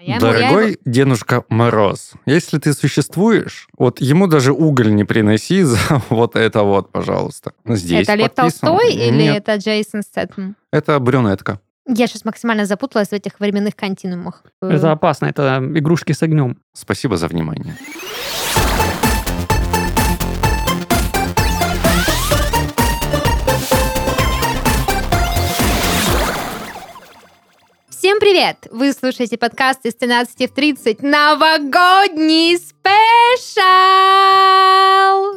Я ему- я Дорогой его- Дедушка Мороз, если ты существуешь, вот ему даже уголь не приноси за вот это вот, пожалуйста. Здесь это Лев. Толстой или Нет, это Джейсон Стэтхэм? это брюнетка. Я сейчас максимально запуталась в этих временных континуумах. Это опасно, это игрушки с огнем. Спасибо за внимание. Всем привет! Вы слушаете подкаст из 13 в 30 новогодний спешл!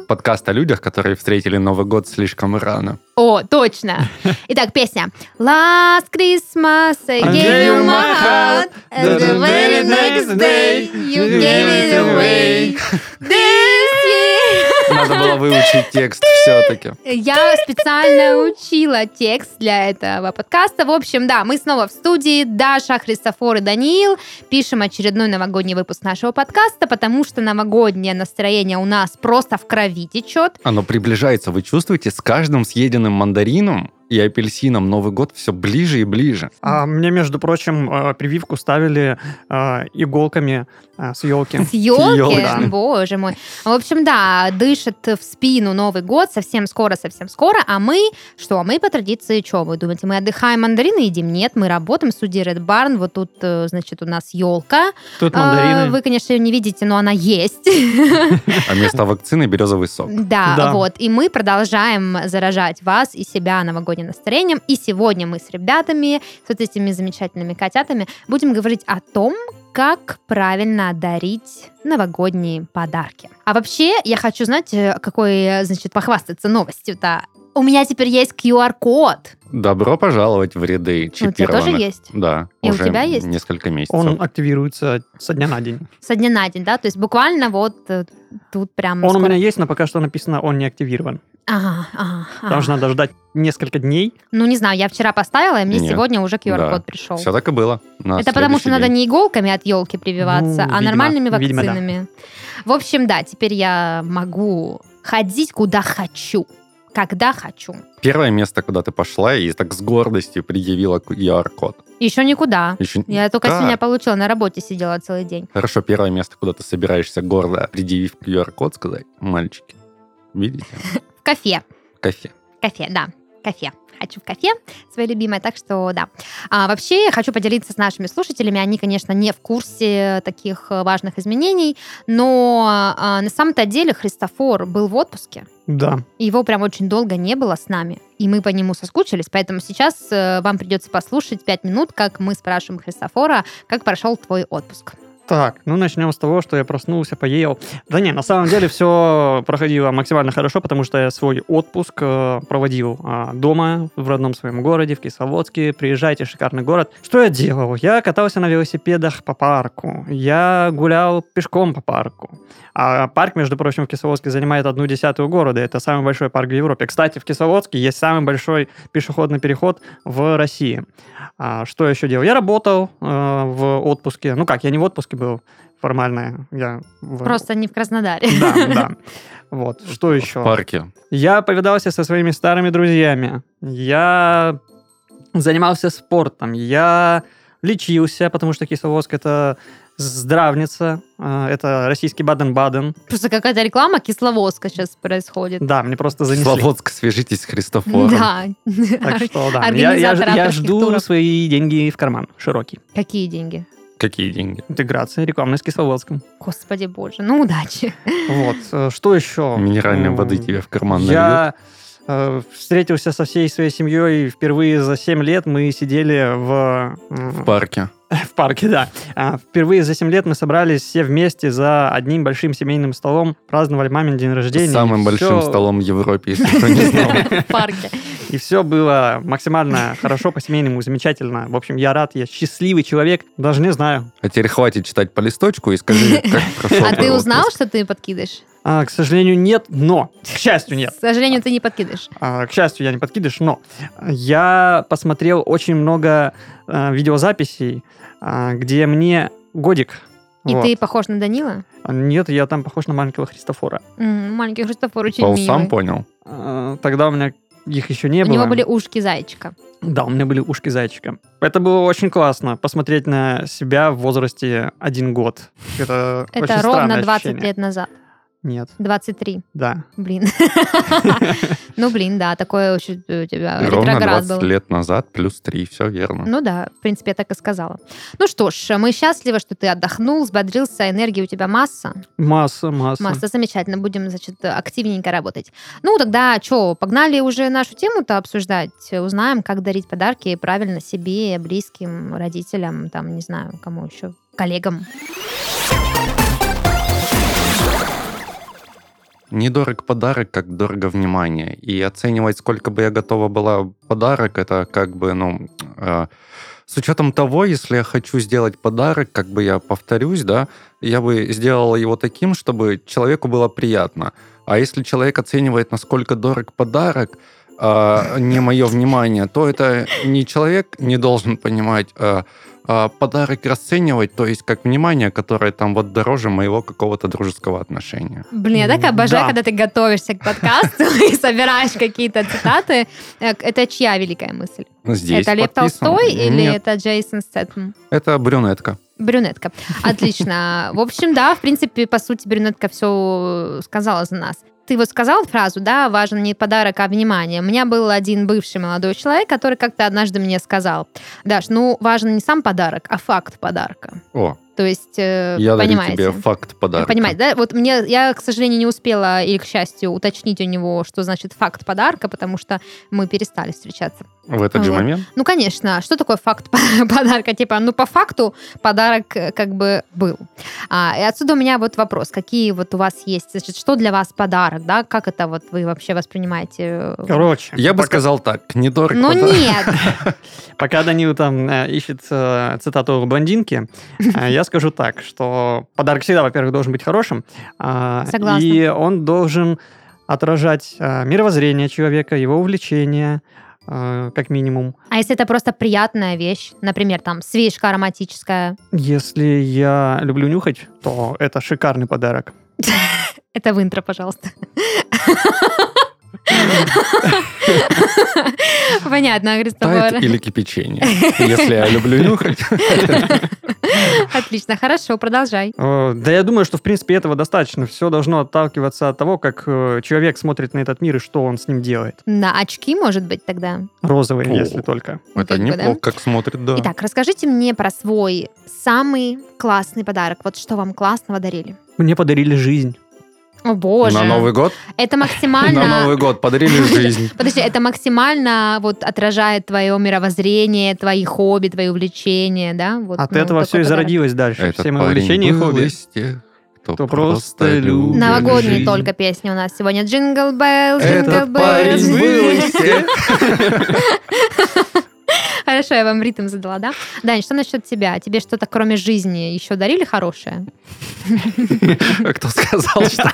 Подкаст о людях, которые встретили Новый год слишком рано. О, точно! Итак, песня. Last Christmas I gave you my heart And the very next day you gave it away This year Надо было выучить текст все-таки. Я специально учила текст для этого подкаста. В общем, да, мы снова в студии. Даша, Христофор и Даниил. Пишем очередной новогодний выпуск нашего подкаста, потому что новогоднее настроение у нас просто в крови течет. Оно приближается, вы чувствуете, с каждым съеденным мандарином и апельсином Новый год все ближе и ближе. А мне, между прочим, э, прививку ставили э, иголками э, с елки. С елки, Ёлки. боже мой. В общем, да, дышит в спину Новый год совсем скоро, совсем скоро. А мы, что, мы по традиции, что вы думаете, мы отдыхаем, мандарины едим? Нет, мы работаем в студии Red Barn. Вот тут, значит, у нас елка. Тут мандарины. Вы, конечно, ее не видите, но она есть. А вместо вакцины березовый сок. Да, Да. вот. И мы продолжаем заражать вас и себя новогодним настроением. И сегодня мы с ребятами, с вот этими замечательными котятами, будем говорить о том, как правильно дарить новогодние подарки. А вообще, я хочу знать, э, какой, э, значит, похвастаться новостью-то. У меня теперь есть QR-код. Добро пожаловать в ряды У тебя чипированных. тоже есть? Да, И у уже тебя есть? несколько месяцев. Он активируется со дня на день. Со дня на день, да? То есть буквально вот э, тут прям... Он у скоро- меня есть, но пока что написано, он не активирован. Ага, ага, Потому что надо ждать несколько дней. Ну, не знаю, я вчера поставила, и мне Нет. сегодня уже QR-код Да. пришел. Все так и было. на Это потому что следующий надо день. не иголками от елки прививаться, Ну, а видимо, нормальными видимо, да. вакцинами. В общем, да, теперь я могу ходить куда хочу, когда хочу. Первое место, куда ты пошла и так с гордостью предъявила QR-код. Еще никуда. Еще... Я только Да. сегодня получила, на работе сидела целый день. Хорошо, первое место, куда ты собираешься гордо, предъявив QR-код, сказать, мальчики, видите, В кафе. кафе. Кафе, да, кафе. Хочу в кафе, свое любимое, так что да. А, вообще, я хочу поделиться с нашими слушателями. Они, конечно, не в курсе таких э, важных изменений, но а, на самом-то деле Христофор был в отпуске. Да. Его прям очень долго не было с нами, и мы по нему соскучились, поэтому сейчас э, вам придется послушать пять минут, как мы спрашиваем Христофора, как прошел твой отпуск. Так, ну начнем с того, что я проснулся, поел. Да не, на самом деле все проходило максимально хорошо, потому что я свой отпуск э, проводил а, дома, в родном своем городе, в Кисловодске. Приезжайте, шикарный город. Что я делал? Я катался на велосипедах по парку. Я гулял пешком по парку. А парк, между прочим, в Кисловодске занимает одну десятую города. Это самый большой парк в Европе. Кстати, в Кисловодске есть самый большой пешеходный переход в России. А, что я еще делал? Я работал э, в отпуске. Ну как, я не в отпуске был формально. Я в- Просто не в Краснодаре. Да, да. Вот. Что В еще? парке. Я повидался со своими старыми друзьями. Я занимался спортом. Я лечился, потому что Кисловодск это здравница. э, Это российский Баден-Баден. Просто какая-то реклама Кисловодска сейчас происходит. Да, мне просто занесли. Славодск, свяжитесь с Христофором. Да. Так что да, я, жду свои деньги в карман широкий. Какие деньги? Какие деньги? Интеграция рекламная с Кисловодском. Господи боже, ну удачи. Вот. э, Что еще? Минеральной воды тебе в карман? Я э, встретился со всей своей семьей впервые за 7 лет. Мы сидели в, В парке. в парке, да. А, Впервые за 7 лет мы собрались все вместе за одним большим семейным столом, праздновали мамин день рождения. Самым большим столом в Европе, если кто не знал. В парке. И все было максимально хорошо, по-семейному, замечательно. В общем, я рад, я счастливый человек. Даже не знаю. А теперь хватит читать по листочку и скажи, как прошел А ты узнал, что ты подкидыш? А, к сожалению, нет, но. К счастью, нет. К сожалению, ты не подкидыш. А, К счастью, я не подкидыш, но я посмотрел очень много а, видеозаписей, а, где мне годик. И Вот. ты похож на Данила? А, Нет, я там похож на маленького Христофора. М, Маленький Христофор очень Пол милый. сам понял. А, Тогда у меня их еще не У было. него были ушки зайчика. Да, у меня были ушки зайчика. Это было очень классно, посмотреть на себя в возрасте один год. Это, Это ровно странное 20 ощущение. лет назад. Нет, 23. да. Блин. Ну, блин, да, такое очень у тебя Ровно ретроград 20 был. лет назад, плюс 3, все верно. Ну да, в принципе, я так и сказала. Ну что ж, мы счастливы, что ты отдохнул, взбодрился, энергии у тебя масса. Масса, масса. Масса, замечательно, будем, значит, активненько работать. Ну, тогда что, погнали уже нашу тему-то обсуждать, узнаем, как дарить подарки правильно себе, близким, родителям, там, не знаю, кому еще, коллегам. Недорог подарок, как дорого внимание. И оценивать, сколько бы я готова была подарок, это как бы, ну, э, с учетом того, если я хочу сделать подарок, как бы я повторюсь, да, я бы сделала его таким, чтобы человеку было приятно. А если человек оценивает, насколько дорог подарок, а, не мое внимание, то это не человек не должен понимать, а, а подарок расценивать, то есть как внимание, которое там вот дороже моего какого-то дружеского отношения. Блин, я так обожаю, да. когда ты готовишься к подкасту и собираешь какие-то цитаты. Э, Это чья великая мысль? Здесь это Лев. Толстой или это Джейсон Стэттем? это брюнетка. Брюнетка. Отлично. В общем, да, в принципе, по сути, брюнетка все сказала за нас. Ты вот сказал фразу, да, важен не подарок, а внимание. У меня был один бывший молодой человек, который как-то однажды мне сказал, Даш, ну, важен не сам подарок, а факт подарка. О, То есть, э, я понимаете? тебе факт подарка. Понимаете, да? Вот мне, я, к сожалению, не успела, или, к счастью, уточнить у него, что значит факт подарка, потому что мы перестали встречаться. В этот же Вот. момент? Ну, конечно, что такое факт подарка? Типа, ну, по факту подарок э, как бы был. А, и отсюда у меня вот вопрос. Какие вот у вас есть, значит, что для вас подарок, да? Как это вот вы вообще воспринимаете? э, Короче, Я бы пока, сказал так, недорог Ну, подарок. нет. пока Данил там э, ищет цитату блондинки, я скажу так, что подарок всегда, во-первых, должен быть хорошим. а, Согласна. И он должен отражать мировоззрение человека, его увлечения, как минимум. А если это просто приятная вещь, например, там, свечка ароматическая, Если я люблю нюхать, то это шикарный подарок. это в интро, пожалуйста. Понятно, Христофор. Тает или кипячение. Если я люблю нюхать. Отлично, хорошо, продолжай. Э, Да я думаю, что в принципе этого достаточно. Все должно отталкиваться от того, как э, человек смотрит на этот мир и что он с ним делает. На очки, может быть, тогда? Розовые, О. если только. Это бы, да? неплохо, как смотрит, да. Итак, расскажите мне про свой самый классный подарок. Вот что вам классного дарили? Мне подарили жизнь. О, боже. На Новый год? Это На максимально... Новый год подарили жизнь. Подожди, это максимально вот отражает твое мировоззрение, твои хобби, твои увлечения, да? Вот, От ну, этого все и зародилось дальше. Этот Все мои увлечения и хобби. из тех, кто Кто просто любит Новогодние жизнь. только песни у нас сегодня. Jingle Bell, Jingle Этот парень был из тех. Хорошо, я вам ритм задала, да? Дань, что насчет тебя? Тебе что-то кроме жизни еще дарили хорошее? Кто сказал, что...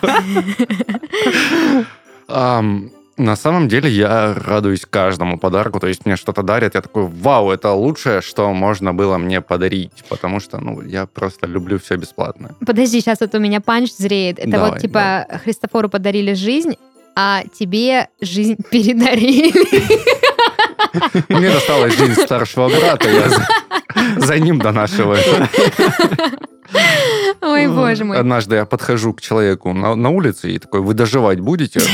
На самом деле я радуюсь каждому подарку, то есть мне что-то дарят, я такой, вау, это лучшее, что можно было мне подарить, потому что, ну, я просто люблю все бесплатное. Подожди, сейчас вот у меня панч зреет. Это Давай, вот типа Христофору подарили жизнь, а тебе жизнь передарили. Мне досталась жизнь старшего брата, я за, ним донашиваю. Ой, боже мой. Однажды я подхожу к человеку на, на улице и такой, вы доживать будете?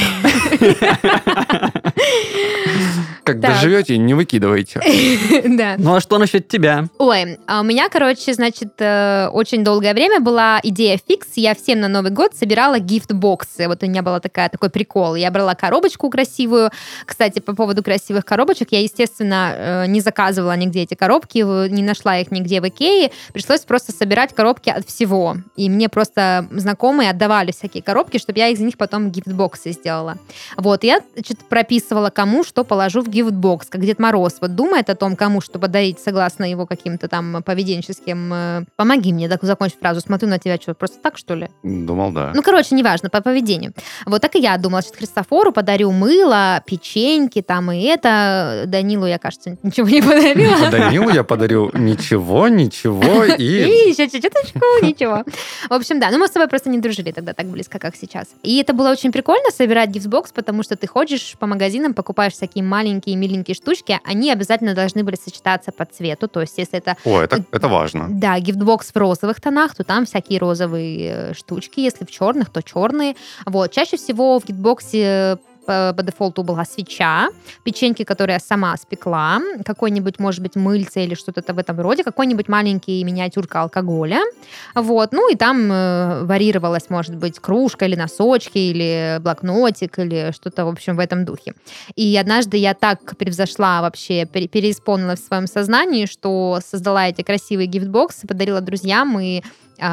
Как Так. доживете, не выкидывайте. Да. Ну а что насчет тебя? Ой, а у меня, короче, значит, э, очень долгое время была идея фикс. Я всем на Новый год собирала гифт-боксы. Вот у меня была такая, такой прикол. Я брала коробочку красивую. Кстати, по поводу красивых коробочек, я, естественно, э, не заказывала нигде эти коробки, не нашла их нигде в Икее. Пришлось просто собирать коробки от всего. И мне просто знакомые отдавали всякие коробки, чтобы я из них потом гифт-боксы сделала. Вот, я, значит, прописывала, кому что положу в гифт-бокс, как Дед Мороз. Вот думает о том, кому что подарить, согласно его каким-то там поведенческим... э, Помоги мне так закончить фразу. Смотрю на тебя, что, просто так, что ли? Думал, да. Ну, короче, неважно, по поведению. Вот так и я думала, что Христофору подарю мыло, печеньки там и это. Данилу я, кажется, ничего не подарила. Данилу я подарю ничего, ничего и... И еще ничего. В общем, да. Ну, мы с тобой просто не дружили тогда так близко, как сейчас. И это было очень прикольно собирать гифтбокс, потому что ты ходишь по магазинам, покупаешь всякие маленькие миленькие штучки, они обязательно должны были сочетаться по цвету. То есть, если это О, это, это важно. да, гифтбокс в розовых тонах, то там всякие розовые э, штучки. Если в черных, то черные. Вот. Чаще всего в гифтбоксе по, дефолту была свеча, печеньки, которые я сама спекла, какой-нибудь, может быть, мыльце или что-то в этом роде, какой-нибудь маленький миниатюрка алкоголя. Вот. Ну и там э, варьировалась, может быть, кружка или носочки, или блокнотик, или что-то, в общем, в этом духе. И однажды я так превзошла вообще, пере- переисполнилась в своем сознании, что создала эти красивые гифтбоксы, подарила друзьям, и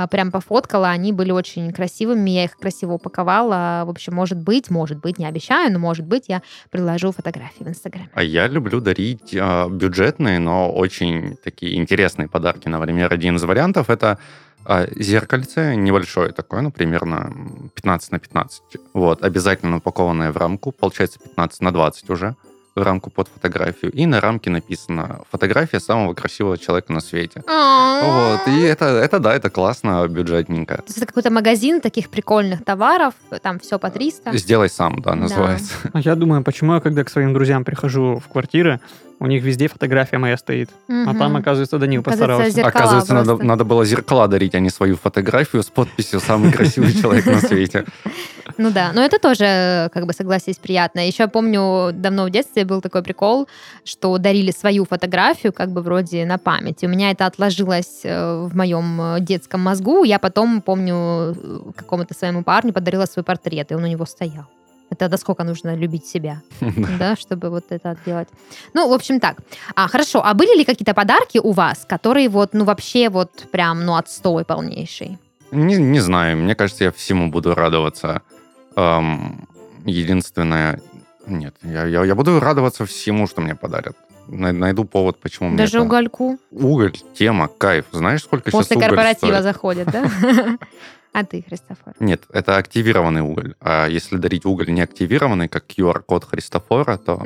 прям пофоткала, они были очень красивыми, я их красиво упаковала. В общем, может быть, может быть, не обещаю, но может быть, я приложу фотографии в Инстаграме. А я люблю дарить а, бюджетные, но очень такие интересные подарки. Например, один из вариантов это а, зеркальце небольшое такое, ну, примерно 15 на 15. Вот, обязательно упакованное в рамку, получается 15 на 20 уже рамку под фотографию. И на рамке написано «Фотография самого красивого человека на свете». Вот, и это, это да, это классно, бюджетненько. То есть это какой-то магазин таких прикольных товаров, там все по 300. Сделай сам, да, называется. А Я думаю, почему я, когда к своим друзьям прихожу в квартиры, у них везде фотография моя стоит. А Мгм. там, оказывается, Данил постарался. зеркала Оказывается, надо, просто. надо было зеркала дарить, а не свою фотографию с подписью «Самый красивый человек на свете». Ну да, но это тоже, как бы, согласись, приятно. Еще помню, давно в детстве был такой прикол, что дарили свою фотографию, как бы вроде на память. И у меня это отложилось э, в моем э, детском мозгу. Я потом, помню, э, какому-то своему парню подарила свой портрет, и он у него стоял. Это до сколько нужно любить себя, да, чтобы вот это делать. Ну, в общем, так. А, хорошо. А были ли какие-то подарки у вас, которые вот, ну, вообще вот прям, ну, отстой полнейший? Не, не знаю, мне кажется, я всему буду радоваться. Эм, единственное... Нет, я, я, я буду радоваться всему, что мне подарят. Най- Найду повод, почему мне Даже угольку? Уголь, тема, кайф. Знаешь, сколько После сейчас уголь корпоратива стоит? заходит, да? А ты, Христофор? Нет, это активированный уголь. А если дарить уголь не активированный, как QR-код Христофора, то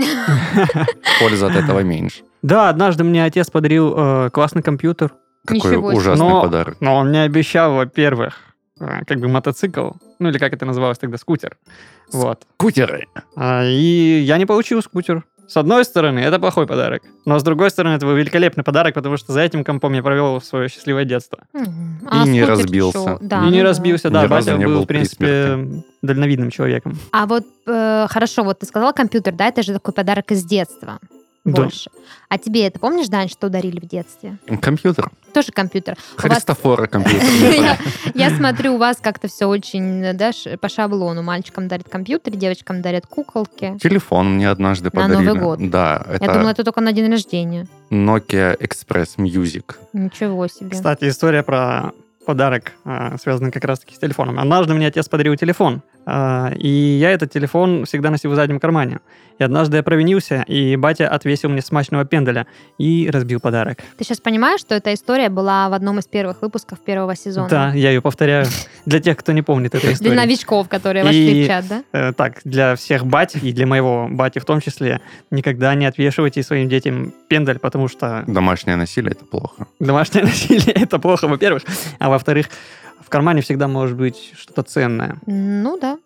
пользы от этого меньше. Да, однажды мне отец подарил э, классный компьютер, Какой ужасный подарок. но он мне обещал, во-первых, э, как бы мотоцикл, ну или как это называлось тогда, скутер. Вот. Кутеры. А, И я не получил скутер. С одной стороны, это плохой подарок. Но с другой стороны, это был великолепный подарок, потому что за этим компом я провел свое счастливое детство. И не скутер разбился. Да, и не разбился, Ни да. разу Батя не был, был в при принципе, дальновидным человеком. А вот э, хорошо, вот ты сказал компьютер, да, это же такой подарок из детства. Да. Больше. А тебе это помнишь, Дань, что дарили в детстве? Компьютер. Тоже компьютер. У вас- Христофора компьютер. Я смотрю, у вас как-то все очень, да, по шаблону. Мальчикам дарят компьютер, девочкам дарят куколки. Телефон мне однажды На подарили. Новый год. Да, Я думала, это только на день рождения. Nokia Express Music. Ничего себе. Кстати, история про подарок, а, связанный как раз-таки с телефоном. Однажды мне отец подарил телефон, и я этот телефон всегда носил в заднем кармане. И однажды я провинился, и батя отвесил мне смачного пенделя и разбил подарок. Ты сейчас понимаешь, что эта история была в одном из первых выпусков первого сезона? Да, я ее повторяю. Для тех, кто не помнит этой Для истории. новичков, которые вошли И- в чат, да? Э, Так, для всех бать, и для моего бати в том числе, никогда не отвешивайте своим детям пендель, потому что Домашнее насилие это плохо. домашнее насилие — это плохо, во-первых. А во-вторых, в кармане всегда может быть что-то ценное. Ну да.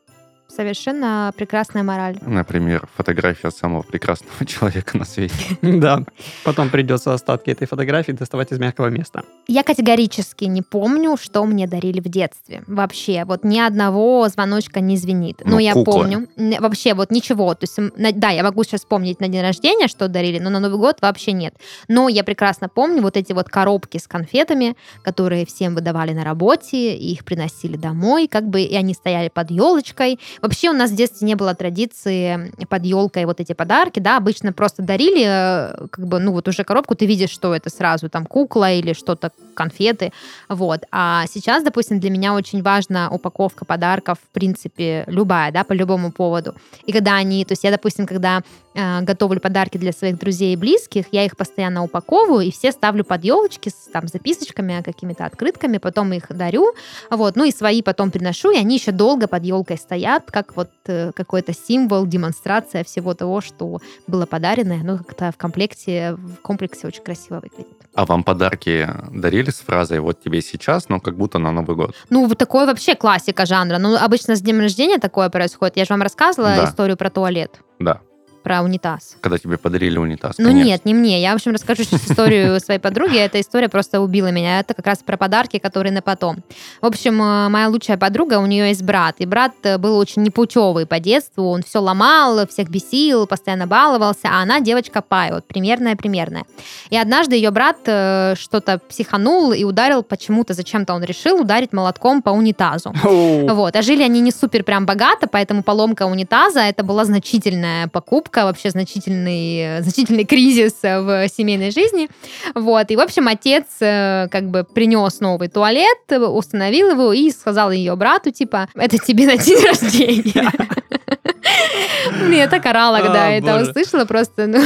Совершенно прекрасная мораль. Например, фотография самого прекрасного человека на свете. Да, потом придется остатки этой фотографии доставать из мягкого места. Я категорически не помню, что мне дарили в детстве. Вообще, вот ни одного звоночка не звенит. Но Ну, я куклы. помню. Вообще, вот ничего. То есть, да, я могу сейчас вспомнить на день рождения, что дарили, но на Новый год вообще нет. Но я прекрасно помню вот эти вот коробки с конфетами, которые всем выдавали на работе, и их приносили домой, как бы, и они стояли под елочкой. Вообще у нас в детстве не было традиции под елкой вот эти подарки, да, обычно просто дарили, э, как бы, ну вот уже коробку, ты видишь, что это сразу там кукла или что-то, конфеты, вот. А сейчас, допустим, для меня очень важна упаковка подарков, в принципе, любая, да, по любому поводу. И когда они, то есть я, допустим, когда готовлю подарки для своих друзей и близких, я их постоянно упаковываю и все ставлю под елочки с там записочками, какими-то открытками, потом их дарю, вот, ну и свои потом приношу, и они еще долго под елкой стоят, как вот э, какой-то символ, демонстрация всего того, что было подарено, оно как-то в комплекте, в комплексе очень красиво выглядит. А вам подарки дарили с фразой «вот тебе сейчас», но как будто на Новый год? Ну, вот такое вообще классика жанра. Ну, обычно с днем рождения такое происходит. Я же вам рассказывала Да. историю про туалет, Да, про унитаз. когда тебе подарили унитаз. Ну конечно. нет, не мне. Я, в общем, расскажу сейчас историю своей подруги. Эта история просто убила меня. Это как раз про подарки, которые на потом. В общем, э, моя лучшая подруга, у нее есть брат. И брат э, был очень непутевый по детству. Он все ломал, всех бесил, постоянно баловался. А она девочка пай, вот примерная-примерная. И однажды ее брат э, что-то психанул и ударил почему-то, зачем-то он решил ударить молотком по унитазу. Вот. А жили они не супер прям богато, поэтому поломка унитаза это была значительная покупка, вообще значительный, значительный кризис в семейной жизни. Вот. И, в общем, отец э, как бы принес новый туалет, установил его и сказал ее брату, типа, это тебе на день рождения. Я так орала, когда А, это услышала, просто, ну,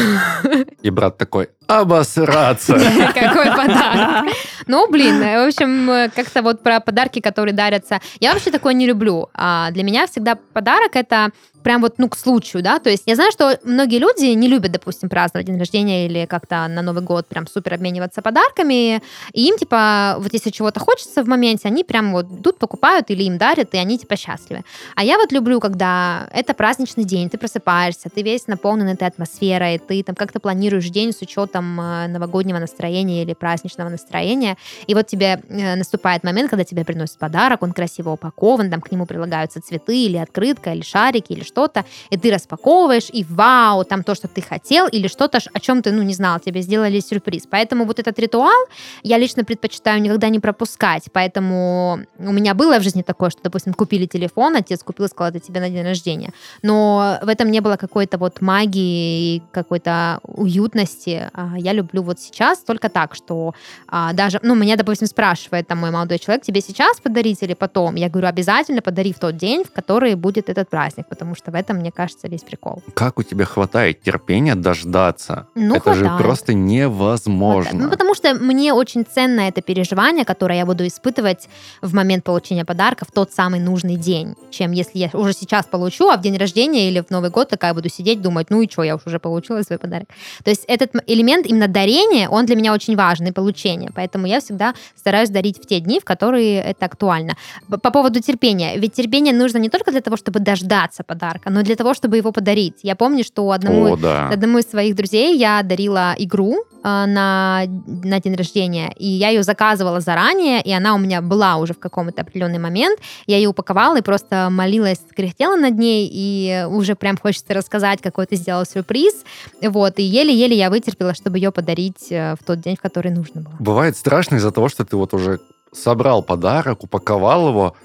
И брат такой «обосраться». Какой подарок. Ну, блин, э, в общем, э, как-то вот про подарки, которые дарятся. Я вообще такое не люблю. А Для меня всегда подарок это прям вот, ну, к случаю, да, то есть я знаю, что многие люди не любят, допустим, праздновать день рождения или как-то на Новый год прям супер обмениваться подарками, и им, типа, вот если чего-то хочется в моменте, они прям вот идут, покупают или им дарят, и они, типа, счастливы. А я вот люблю, когда это праздничный день, ты просыпаешься, ты весь наполнен этой атмосферой, ты там как-то планируешь день с учетом э, новогоднего настроения или праздничного настроения, и вот тебе э, наступает момент, когда тебе приносят подарок, он красиво упакован, там к нему прилагаются цветы или открытка, или шарики, или что-то, и ты распаковываешь, и вау, там то, что ты хотел, или что-то, о чем ты, ну, не знал, тебе сделали сюрприз. Поэтому вот этот ритуал я лично предпочитаю никогда не пропускать, поэтому у меня было в жизни такое, что, допустим, купили телефон, отец купил сказал, это тебе на день рождения, но в этом не было какой-то вот магии и какой-то уютности. А Я люблю вот сейчас только так, что а, даже, ну, меня, допустим, спрашивает там мой молодой человек, тебе сейчас подарить или потом? Я говорю, обязательно подари в тот день, в который будет этот праздник, потому что в этом, мне кажется, весь прикол. Как у тебя хватает терпения дождаться? Ну, Это же хватает. просто Вот невозможно. так. Ну, потому что мне очень ценно это переживание, которое я буду испытывать в момент получения подарка в тот самый нужный день, чем если я уже сейчас получу, а в день рождения или в Новый год такая буду сидеть, думать, ну и что, я уж уже получила свой подарок. То есть этот м- элемент именно дарения, он для меня очень важный, получение. Поэтому я всегда стараюсь дарить в те дни, в которые это актуально. По поводу терпения. Ведь терпение нужно не только для того, чтобы дождаться подарка, но и для того, чтобы его подарить. Я помню, что одному О, да. Одному из своих друзей я дарила игру э, на, на день рождения, и я ее заказывала заранее, и она у меня была уже в каком-то определенный момент. Я ее упаковала и просто молилась, кряхтела над ней, и уже прям хочется рассказать, какой ты сделал сюрприз. Вот, и еле-еле я вытерпела, чтобы ее подарить э, в тот день, в который нужно было. Бывает страшно из-за того, что ты вот уже собрал подарок, упаковал его,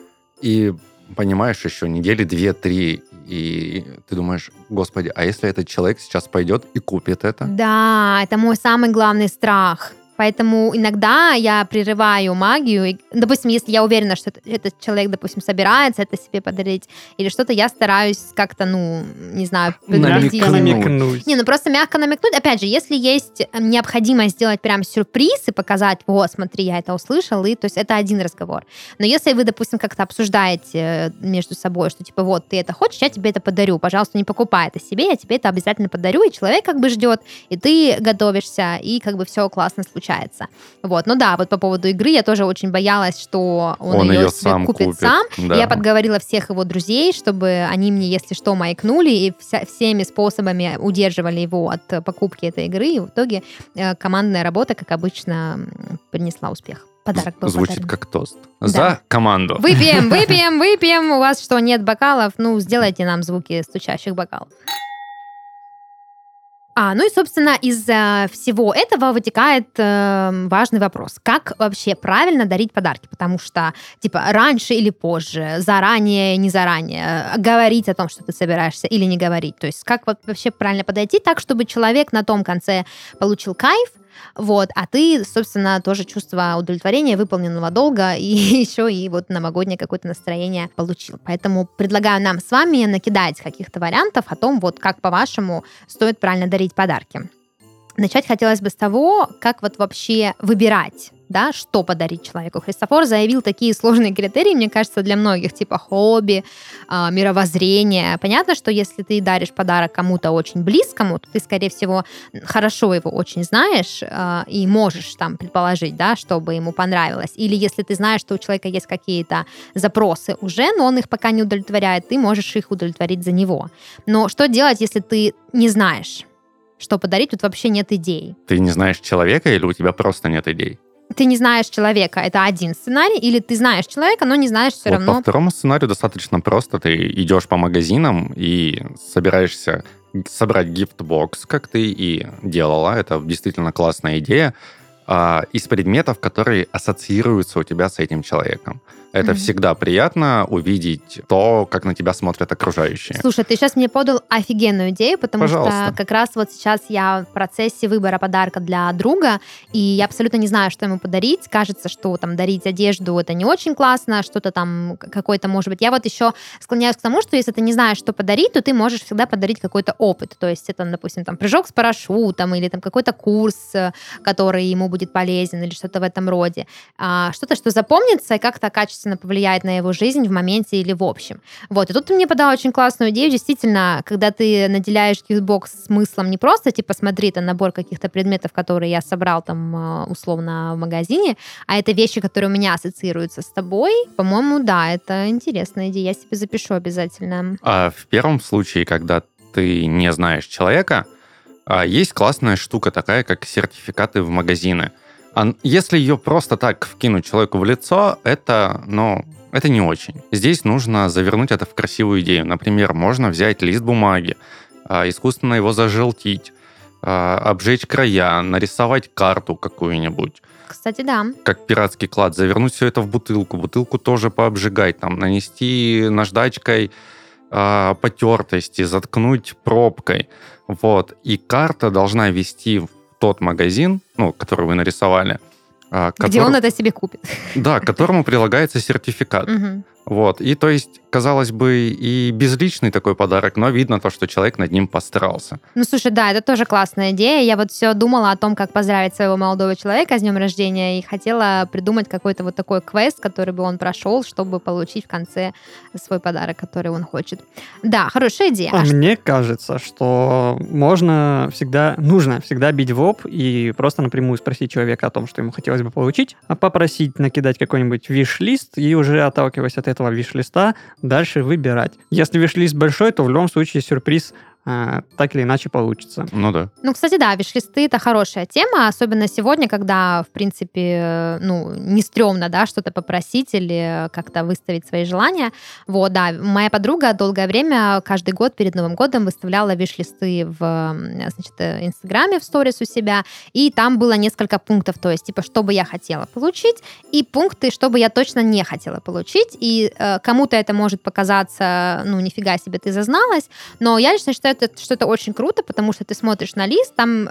и понимаешь, еще недели две-три, и ты думаешь, господи, а если этот человек сейчас пойдет и купит это? Да, это мой самый главный страх. Поэтому иногда я прерываю магию. И, допустим, если я уверена, что этот, человек, допустим, собирается это себе подарить или что-то, я стараюсь как-то, ну, не знаю, предупредить его. намекнуть. Не, ну просто мягко намекнуть. Опять же, если есть э, необходимость сделать прям сюрприз и показать, о, смотри, я это услышал, и то есть это один разговор. Но если вы, допустим, как-то обсуждаете э, между собой, что типа вот ты это хочешь, я тебе это подарю, пожалуйста, не покупай это себе, я тебе это обязательно подарю, и человек как бы ждет, и ты готовишься, и как бы все классно случается. Вот, ну да, вот по поводу игры я тоже очень боялась, что он, Он ее ее сам купит, купит, сам, да. я подговорила всех его друзей, чтобы они мне, если что, маякнули, и вся- всеми способами удерживали его от покупки этой игры. И в итоге э, командная работа, как обычно, принесла успех. Подарок был Звучит подарен. как тост. Да. За команду. Выпьем, выпьем, выпьем. У вас что, нет бокалов? Ну, сделайте нам звуки стучащих бокалов. А, ну и, собственно, из э, всего этого вытекает э, важный вопрос. Как вообще правильно дарить подарки? Потому что, типа, раньше или позже, заранее, не заранее, говорить о том, что ты собираешься или не говорить. То есть как вообще правильно подойти так, чтобы человек на том конце получил кайф, Вот, а ты, собственно, тоже чувство удовлетворения, выполненного долга, и еще и вот новогоднее какое-то настроение получил. Поэтому предлагаю нам с вами накидать каких-то вариантов о том, вот как, по-вашему, стоит правильно дарить подарки. Начать хотелось бы с того, как вот вообще выбирать да, что подарить человеку. Христофор заявил такие сложные критерии, мне кажется, для многих, типа хобби, э, мировоззрение. Понятно, что если ты даришь подарок кому-то очень близкому, то ты, скорее всего, хорошо его очень знаешь э, и можешь там предположить, да, чтобы ему понравилось. Или если ты знаешь, что у человека есть какие-то запросы уже, но он их пока не удовлетворяет, ты можешь их удовлетворить за него. Но что делать, если ты не знаешь? что подарить, тут вообще нет идей. Ты не знаешь человека или у тебя просто нет идей? Ты не знаешь человека, это один сценарий, или ты знаешь человека, но не знаешь все вот равно. По второму сценарию достаточно просто. Ты идешь по магазинам и собираешься собрать гифтбокс, как ты и делала. Это действительно классная идея. А, из предметов, которые ассоциируются у тебя с этим человеком. Это mm-hmm. всегда приятно увидеть то, как на тебя смотрят окружающие. Слушай, ты сейчас мне подал офигенную идею, потому Пожалуйста. что как раз вот сейчас я в процессе выбора подарка для друга, и я абсолютно не знаю, что ему подарить. Кажется, что там дарить одежду это не очень классно, что-то там какой-то может быть. Я вот еще склоняюсь к тому, что если ты не знаешь, что подарить, то ты можешь всегда подарить какой-то опыт. То есть это, допустим, там прыжок с парашютом или там какой-то курс, э, который ему будет полезен или что-то в этом роде. А, что-то, что запомнится и как-то качественно качественно повлияет на его жизнь в моменте или в общем. Вот, и тут ты мне подал очень классную идею, действительно, когда ты наделяешь гифтбокс смыслом не просто, типа, смотри, это набор каких-то предметов, которые я собрал там э, условно в магазине, а это вещи, которые у меня ассоциируются с тобой, по-моему, да, это интересная идея, я себе запишу обязательно. А в первом случае, когда ты не знаешь человека, а, есть классная штука такая, как сертификаты в магазины. А если ее просто так вкинуть человеку в лицо, это, ну, это не очень. Здесь нужно завернуть это в красивую идею. Например, можно взять лист бумаги, а, искусственно его зажелтить, а, обжечь края, нарисовать карту какую-нибудь. Кстати, да. Как пиратский клад, завернуть все это в бутылку, бутылку тоже пообжигать, там, нанести наждачкой э, потертости, заткнуть пробкой. Вот. И карта должна вести в тот магазин, ну, который вы нарисовали. Который, Где он это себе купит. Да, к которому прилагается сертификат. Вот. И то есть, казалось бы, и безличный такой подарок, но видно то, что человек над ним постарался. Ну, слушай, да, это тоже классная идея. Я вот все думала о том, как поздравить своего молодого человека с днем рождения, и хотела придумать какой-то вот такой квест, который бы он прошел, чтобы получить в конце свой подарок, который он хочет. Да, хорошая идея. А, а мне что... кажется, что можно всегда, нужно всегда бить в лоб и просто напрямую спросить человека о том, что ему хотелось бы получить, а попросить накидать какой-нибудь виш-лист и уже отталкиваясь от этого виш-листа дальше выбирать. Если виш-лист большой, то в любом случае сюрприз Э, так или иначе получится. Ну да. Ну, кстати, да, виш-листы это хорошая тема, особенно сегодня, когда, в принципе, ну, не стрёмно, да, что-то попросить или как-то выставить свои желания. Вот, да, моя подруга долгое время, каждый год перед Новым годом выставляла виш-листы в, значит, Инстаграме, в сторис у себя, и там было несколько пунктов, то есть, типа, что бы я хотела получить, и пункты, что бы я точно не хотела получить, и э, кому-то это может показаться, ну, нифига себе, ты зазналась, но я лично считаю, это, что это очень круто, потому что ты смотришь на лист, там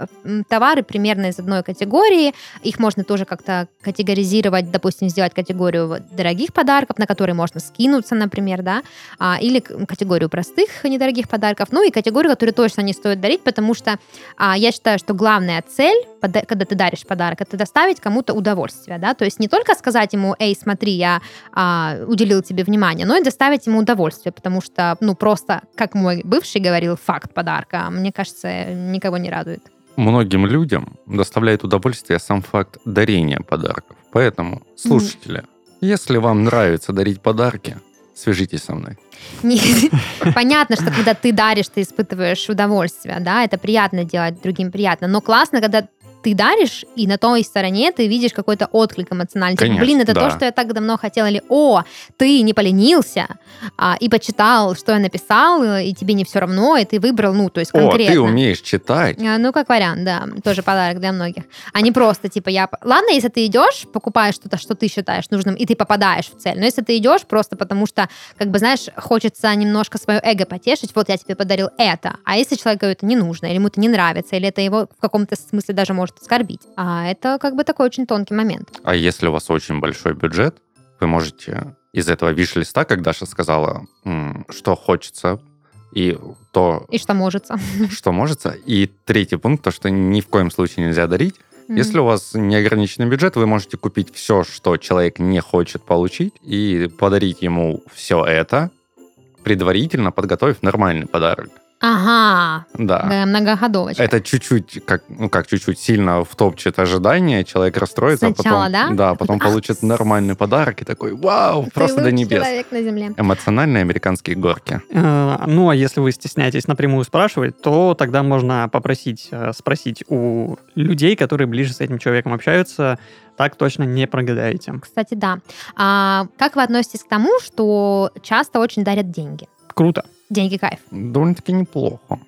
товары примерно из одной категории, их можно тоже как-то категоризировать, допустим, сделать категорию дорогих подарков, на которые можно скинуться, например, да, а, или категорию простых недорогих подарков, ну и категорию, которую точно не стоит дарить, потому что а, я считаю, что главная цель, когда ты даришь подарок, это доставить кому-то удовольствие, да, то есть не только сказать ему, эй, смотри, я а, уделил тебе внимание, но и доставить ему удовольствие, потому что, ну, просто, как мой бывший говорил, факт подарка, мне кажется, никого не радует. Многим людям доставляет удовольствие сам факт дарения подарков. Поэтому, слушатели, mm. если вам нравится дарить подарки, свяжитесь со мной. Понятно, что когда ты даришь, ты испытываешь удовольствие, да, это приятно делать другим приятно, но классно, когда ты даришь, и на той стороне ты видишь какой-то отклик эмоциональный. Типа, Конечно, Блин, это да. то, что я так давно хотела. Или, о, ты не поленился а, и почитал, что я написал, и тебе не все равно, и ты выбрал, ну, то есть конкретно. О, ты умеешь читать. А, ну, как вариант, да. Тоже подарок для многих. А не просто, типа, я... Ладно, если ты идешь, покупаешь что-то, что ты считаешь нужным, и ты попадаешь в цель. Но если ты идешь просто потому, что, как бы, знаешь, хочется немножко свое эго потешить, вот я тебе подарил это. А если человек говорит, не нужно, или ему это не нравится, или это его в каком-то смысле даже может может оскорбить. А это как бы такой очень тонкий момент. А если у вас очень большой бюджет, вы можете из этого виш-листа, как Даша сказала, что хочется, и то, И что может. что может. И третий пункт, то, что ни в коем случае нельзя дарить. Если у вас неограниченный бюджет, вы можете купить все, что человек не хочет получить, и подарить ему все это, предварительно подготовив нормальный подарок. Ага, Да. да, многоходовочка. Это чуть-чуть, как, ну как чуть-чуть сильно втопчет ожидания, человек расстроится, Сначала, а потом, да? да, потом Такой, получит «Ах, нормальный подарок и такой, вау, Ты просто до небес. человек на земле. Эмоциональные американские горки. Э, Ну, а если вы стесняетесь напрямую спрашивать, то тогда можно попросить, э, спросить у людей, которые ближе с этим человеком общаются, так точно не прогадаете. Кстати, да. А как вы относитесь к тому, что часто очень дарят деньги? Круто. Деньги кайф. Довольно-таки неплохо.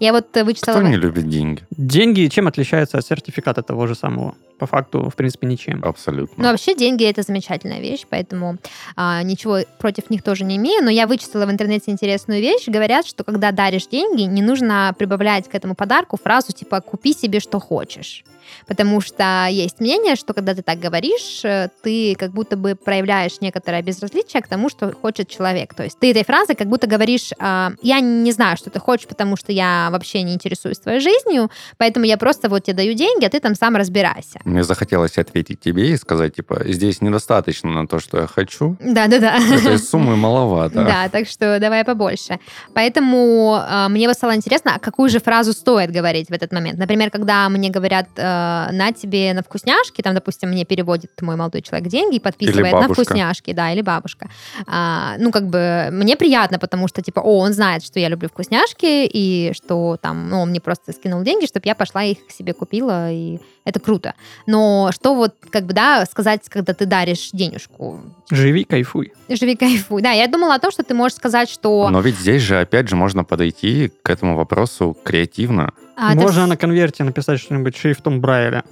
Я вот э, вычитала... Кто не любит деньги? Деньги чем отличаются от сертификата того же самого? По факту, в принципе, ничем. Ну, Абсолютно. вообще, деньги это замечательная вещь, поэтому а, ничего против них тоже не имею. Но я вычитала в интернете интересную вещь. Говорят, что когда даришь деньги, не нужно прибавлять к этому подарку фразу типа «купи себе, что хочешь». Потому что есть мнение, что когда ты так говоришь, э, ты как будто бы проявляешь некоторое безразличие к тому, что хочет человек. То есть ты этой фразой как будто говоришь, а, я не знаю, что ты хочешь, потому что я вообще не интересуюсь твоей жизнью, поэтому я просто вот тебе даю деньги, а ты там сам разбирайся. Мне захотелось ответить тебе и сказать, типа, здесь недостаточно на то, что я хочу. Да-да-да. Этой суммы маловато. Да, так что давай побольше. Поэтому э, мне вот стало интересно, а какую же фразу стоит говорить в этот момент. Например, когда мне говорят э, на тебе на вкусняшки, там, допустим, мне переводит мой молодой человек деньги и подписывает на вкусняшки, да, или бабушка. А, ну, как бы мне приятно, потому что, типа, о, он знает, что я люблю вкусняшки, и что там, ну, он мне просто скинул деньги, чтобы я пошла их себе купила, и это круто. Но что вот, как бы, да, сказать, когда ты даришь денежку? Живи, кайфуй. Живи, кайфуй. Да, я думала о том, что ты можешь сказать, что... Но ведь здесь же, опять же, можно подойти к этому вопросу креативно. А, Можно вс- на конверте написать что-нибудь шрифтом Брайля.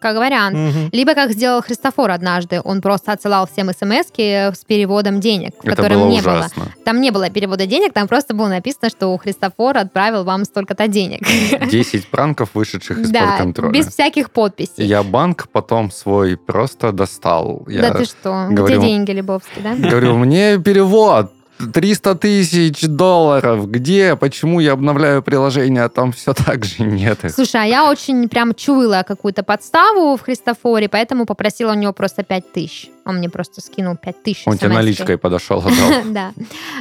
Как вариант. Мгм. Либо как сделал Христофор однажды, он просто отсылал всем смс с переводом денег, в Это котором было не было. ужасно. Там не было перевода денег, там просто было написано, что Христофор отправил вам столько-то денег. 10 пранков, вышедших из-под Да, контроля. без всяких подписей. Я банк потом свой просто достал. Я Да ты что? говорю- Где деньги, Лебовский, да? говорю, мне перевод 300 тысяч долларов. Где? Почему я обновляю приложение, а там все так же нет? Слушай, а я очень прям чуяла какую-то подставу в Христофоре, поэтому попросила у него просто 5 тысяч. Он мне просто скинул 5 тысяч. Он тебе наличкой подошел. Да.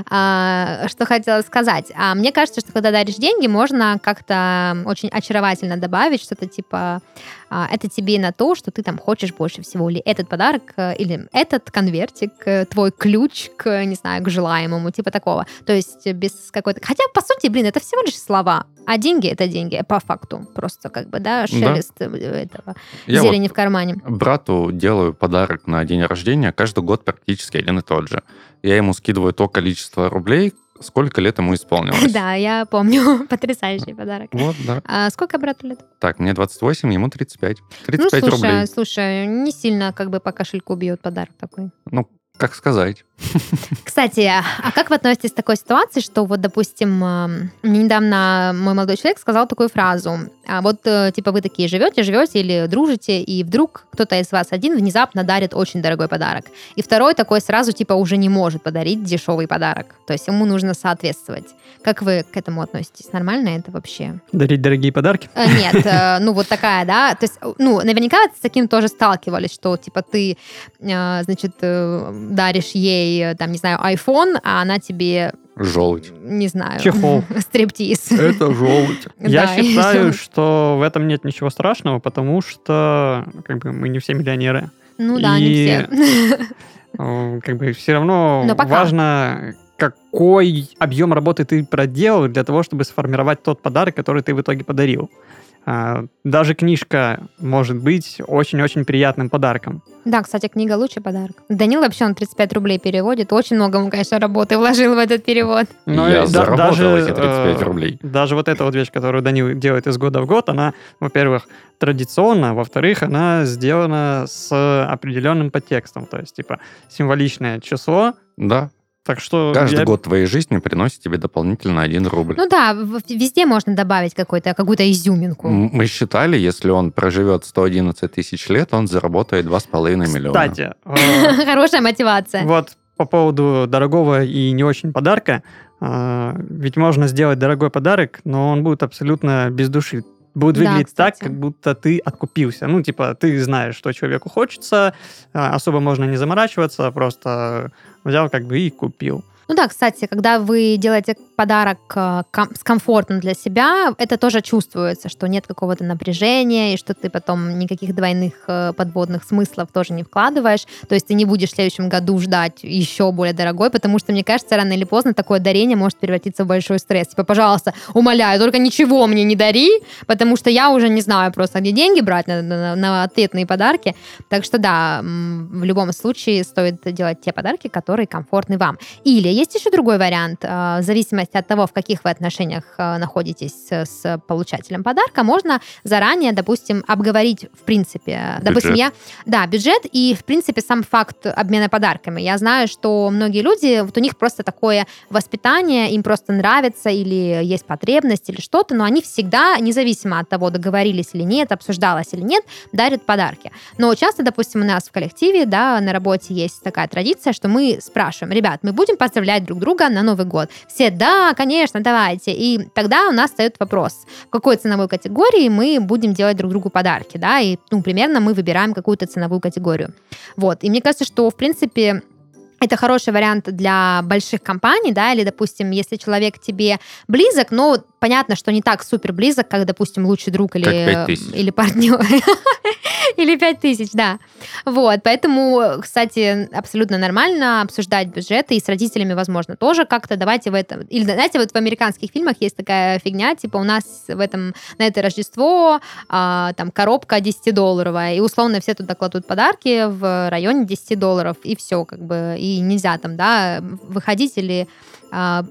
А, Что хотела сказать. А, Мне кажется, что когда даришь деньги, можно как-то очень очаровательно добавить что-то типа а, это тебе на то, что ты там хочешь больше всего, или этот подарок, э, или этот конвертик, э, твой ключ к, не знаю, к желаемому, типа такого. То есть без какой-то... Хотя, по сути, блин, это всего лишь слова. А деньги — это деньги, по факту. Просто как бы, да, шелест э, этого Я вот зелени в кармане. брату делаю подарок на день рождения каждый год практически один и тот же. Я ему скидываю то количество рублей, сколько лет ему исполнилось. Да, я помню. Потрясающий подарок. Вот, да. А сколько брату лет? Так, мне 28, ему 35. Ну, 35 слушай, рублей. слушай, не сильно как бы по кошельку бьет подарок такой. Ну, как сказать. Кстати, а как вы относитесь к такой ситуации, что вот, допустим, мне недавно мой молодой человек сказал такую фразу, а вот, э, типа, вы такие живете, живете или дружите, и вдруг кто-то из вас один внезапно дарит очень дорогой подарок, и второй такой сразу, типа, уже не может подарить дешевый подарок, то есть ему нужно соответствовать. Как вы к этому относитесь? Нормально это вообще? Дарить дорогие подарки. Э, Нет, э, ну вот такая, да. То есть, ну, наверняка с таким тоже сталкивались, что типа ты, значит, даришь ей, э, там, не знаю, iPhone, а она тебе, Желудь. не знаю, Чехол. стриптиз. Это желудь. Я считаю, что в этом нет ничего страшного, потому что как бы мы не все миллионеры. Ну да, не И- все. Как бы все равно важно, какой объем работы ты проделал для того, чтобы сформировать тот подарок, который ты в итоге подарил. А, Даже книжка может быть очень-очень приятным подарком. Да, кстати, книга лучший подарок. Данил вообще он 35 рублей переводит. Очень много он, конечно, работы вложил в этот перевод. Но я и да- заработал эти э, 35 рублей. Даже вот эта вот вещь, которую Данил делает из года в год, она, во-первых, традиционна, во-вторых, она сделана с определенным подтекстом. То есть, типа, символичное число, Да. Так что Каждый я- год твоей жизни приносит тебе дополнительно 1 рубль. Ну да, везде можно добавить какой-то, какую-то изюминку. Мы считали, если он проживет 111 тысяч лет, он заработает 2,5 миллиона. Кстати, э, Хорошая мотивация. Вот по поводу дорогого и не очень подарка. а, Ведь можно сделать дорогой подарок, но он будет абсолютно без души. Будет Да, выглядеть так, кстати. как будто ты откупился. Ну, типа, ты знаешь, что человеку хочется, а, особо можно не заморачиваться, просто взял как бы и купил. Ну да, кстати, когда вы делаете подарок э, с комфортом для себя, это тоже чувствуется, что нет какого-то напряжения, и что ты потом никаких двойных э, подводных смыслов тоже не вкладываешь. То есть ты не будешь в следующем году ждать еще более дорогой, потому что, мне кажется, рано или поздно такое дарение может превратиться в большой стресс. Типа, пожалуйста, умоляю, только ничего мне не дари, потому что я уже не знаю просто, где деньги брать на, на- на ответные подарки. Так что да, в любом случае стоит делать те подарки, которые комфортны вам. Или есть еще другой вариант. э, В зависимости от того, в каких вы отношениях э, находитесь с- получателем подарка, можно заранее, допустим, обговорить, в принципе, допустим, Бюджет. я... Да, бюджет и, в принципе, сам факт обмена подарками. Я знаю, что многие люди, вот у них просто такое воспитание, им просто нравится или есть потребность или что-то, но они всегда, независимо от того, договорились или нет, обсуждалось или нет, дарят подарки. Но часто, допустим, у нас в коллективе, да, на работе есть такая традиция, что мы спрашиваем, ребят, мы будем поздравлять друг друга на Новый год? Все, да, конечно, давайте. И тогда у нас встает вопрос, в какой ценовой категории мы будем делать друг другу подарки, да, и, ну, примерно мы выбираем какую-то ценовую категорию. Вот, и мне кажется, что, в принципе, это хороший вариант для больших компаний, да, или, допустим, если человек тебе близок, но понятно, что не так супер близок, как, допустим, лучший друг или, Как 5000. или партнер. Или пять тысяч, да. Вот, поэтому, кстати, абсолютно нормально обсуждать бюджеты, и с родителями, возможно, тоже как-то давайте в этом... Или, знаете, вот в американских фильмах есть такая фигня, типа у нас в этом, на это Рождество а, там коробка 10-долларовая, и условно все туда кладут подарки в районе 10 долларов, и все, как бы, и нельзя там, да, выходить или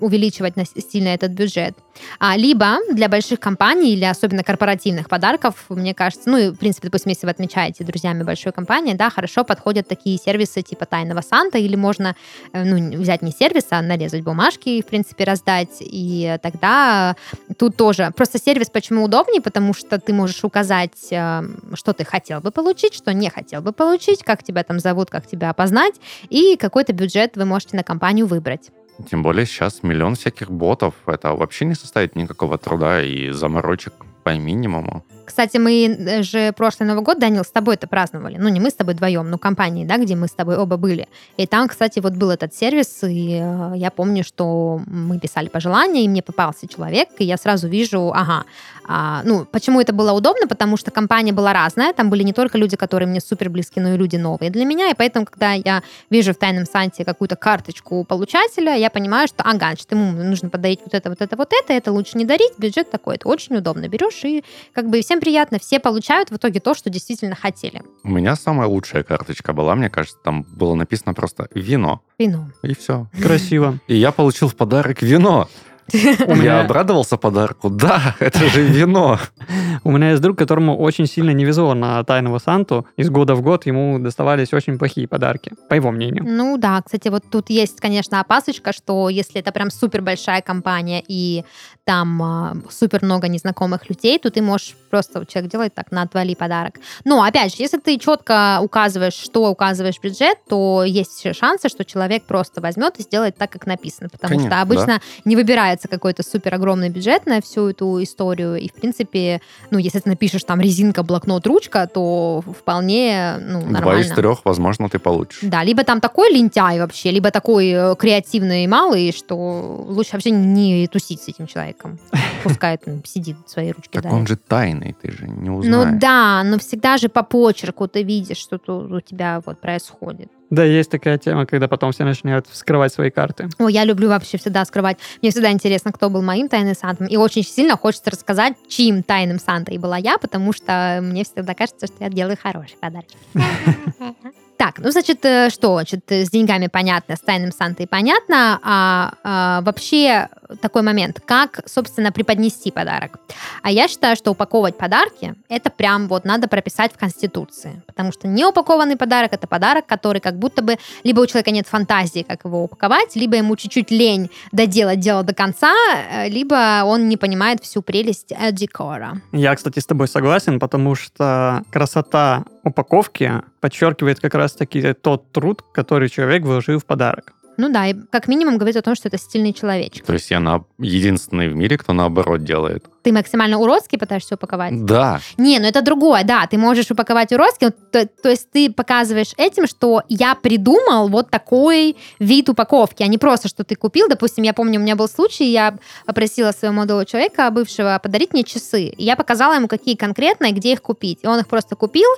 увеличивать на- сильно этот бюджет. А, либо для больших компаний или особенно корпоративных подарков, мне кажется, ну и, в принципе, допустим, если вы отмечаете друзьями большой компании, да, хорошо подходят такие сервисы типа Тайного Санта, или можно, э, ну, взять не сервис, а нарезать бумажки и, в принципе, раздать, и тогда тут тоже. Просто сервис почему удобнее, потому что ты можешь указать, э, что ты хотел бы получить, что не хотел бы получить, как тебя там зовут, как тебя опознать, и какой-то бюджет вы можете на компанию выбрать. Тем более сейчас миллион всяких ботов. Это вообще не составит никакого труда и заморочек по минимуму. Кстати, мы э, же прошлый Новый год, Данил, с тобой это праздновали. Ну, не мы с тобой вдвоем, но компании, да, где мы с тобой оба были. И там, кстати, вот был этот сервис, и э, я помню, что мы писали пожелания, и мне попался человек, и я сразу вижу, ага, а, ну, почему это было удобно? Потому что компания была разная, там были не только люди, которые мне супер близки, но и люди новые для меня, и поэтому, когда я вижу в тайном санте какую-то карточку получателя, я понимаю, что, ага, значит, ему нужно подарить вот это, вот это, вот это, это лучше не дарить, бюджет такой, это очень удобно. Берешь и как бы всем приятно, все получают в итоге то, что действительно хотели. У меня самая лучшая карточка была, мне кажется, там было написано просто «вино». Вино. И все. Красиво. И я получил в подарок вино. У Я меня, обрадовался подарку. Да, это же вино. у меня есть друг, которому очень сильно не везло на Тайного Санту. Из года в год ему доставались очень плохие подарки, по его мнению. Ну да, кстати, вот тут есть, конечно, опасочка, что если это прям супер большая компания и там а, супер много незнакомых людей, то ты можешь просто человек делает так на отвали подарок. Но опять же, если ты четко указываешь, что указываешь бюджет, то есть шансы, что человек просто возьмет и сделает так, как написано, потому Конечно, что обычно не выбирается какой-то супер огромный бюджет на всю эту историю, и в принципе, ну если ты напишешь там резинка, блокнот, ручка, то вполне ну, Два нормально. из трех, возможно, ты получишь. Да, либо там такой лентяй вообще, либо такой э, креативный и малый, что лучше вообще не тусить с этим человеком. Пускай он сидит в своей ручке. Так дарит. он же тайный, ты же не Ну узнаешь. да, но всегда же по почерку ты видишь, что тут у тебя вот происходит. Да, есть такая тема, когда потом все начинают вскрывать свои карты. Ой, я люблю вообще всегда скрывать. Мне всегда интересно, кто был моим тайным Сантом. И очень сильно хочется рассказать, чьим тайным Сантой была я, потому что мне всегда кажется, что я делаю хороший подарок. Так, ну, значит, э, что? Значит, э, с деньгами понятно, с тайным Сантой понятно. А, а вообще такой момент, как, собственно, преподнести подарок. А я считаю, что упаковывать подарки, это прям вот надо прописать в Конституции. Потому что неупакованный подарок, это подарок, который как будто бы либо у человека нет фантазии, как его упаковать, либо ему чуть-чуть лень доделать дело до конца, э, либо он не понимает всю прелесть декора. Я, кстати, с тобой согласен, потому что красота упаковки подчеркивает как раз-таки тот труд, который человек вложил в подарок. Ну да, и как минимум говорит о том, что это стильный человечек. То есть я на... единственный в мире, кто наоборот делает. Ты максимально уродский пытаешься упаковать? Да. Не, ну это другое, да, ты можешь упаковать уродский, то, то есть ты показываешь этим, что я придумал вот такой вид упаковки, а не просто, что ты купил. Допустим, я помню, у меня был случай, я попросила своего молодого человека, бывшего, подарить мне часы. И я показала ему, какие конкретно и где их купить. И он их просто купил,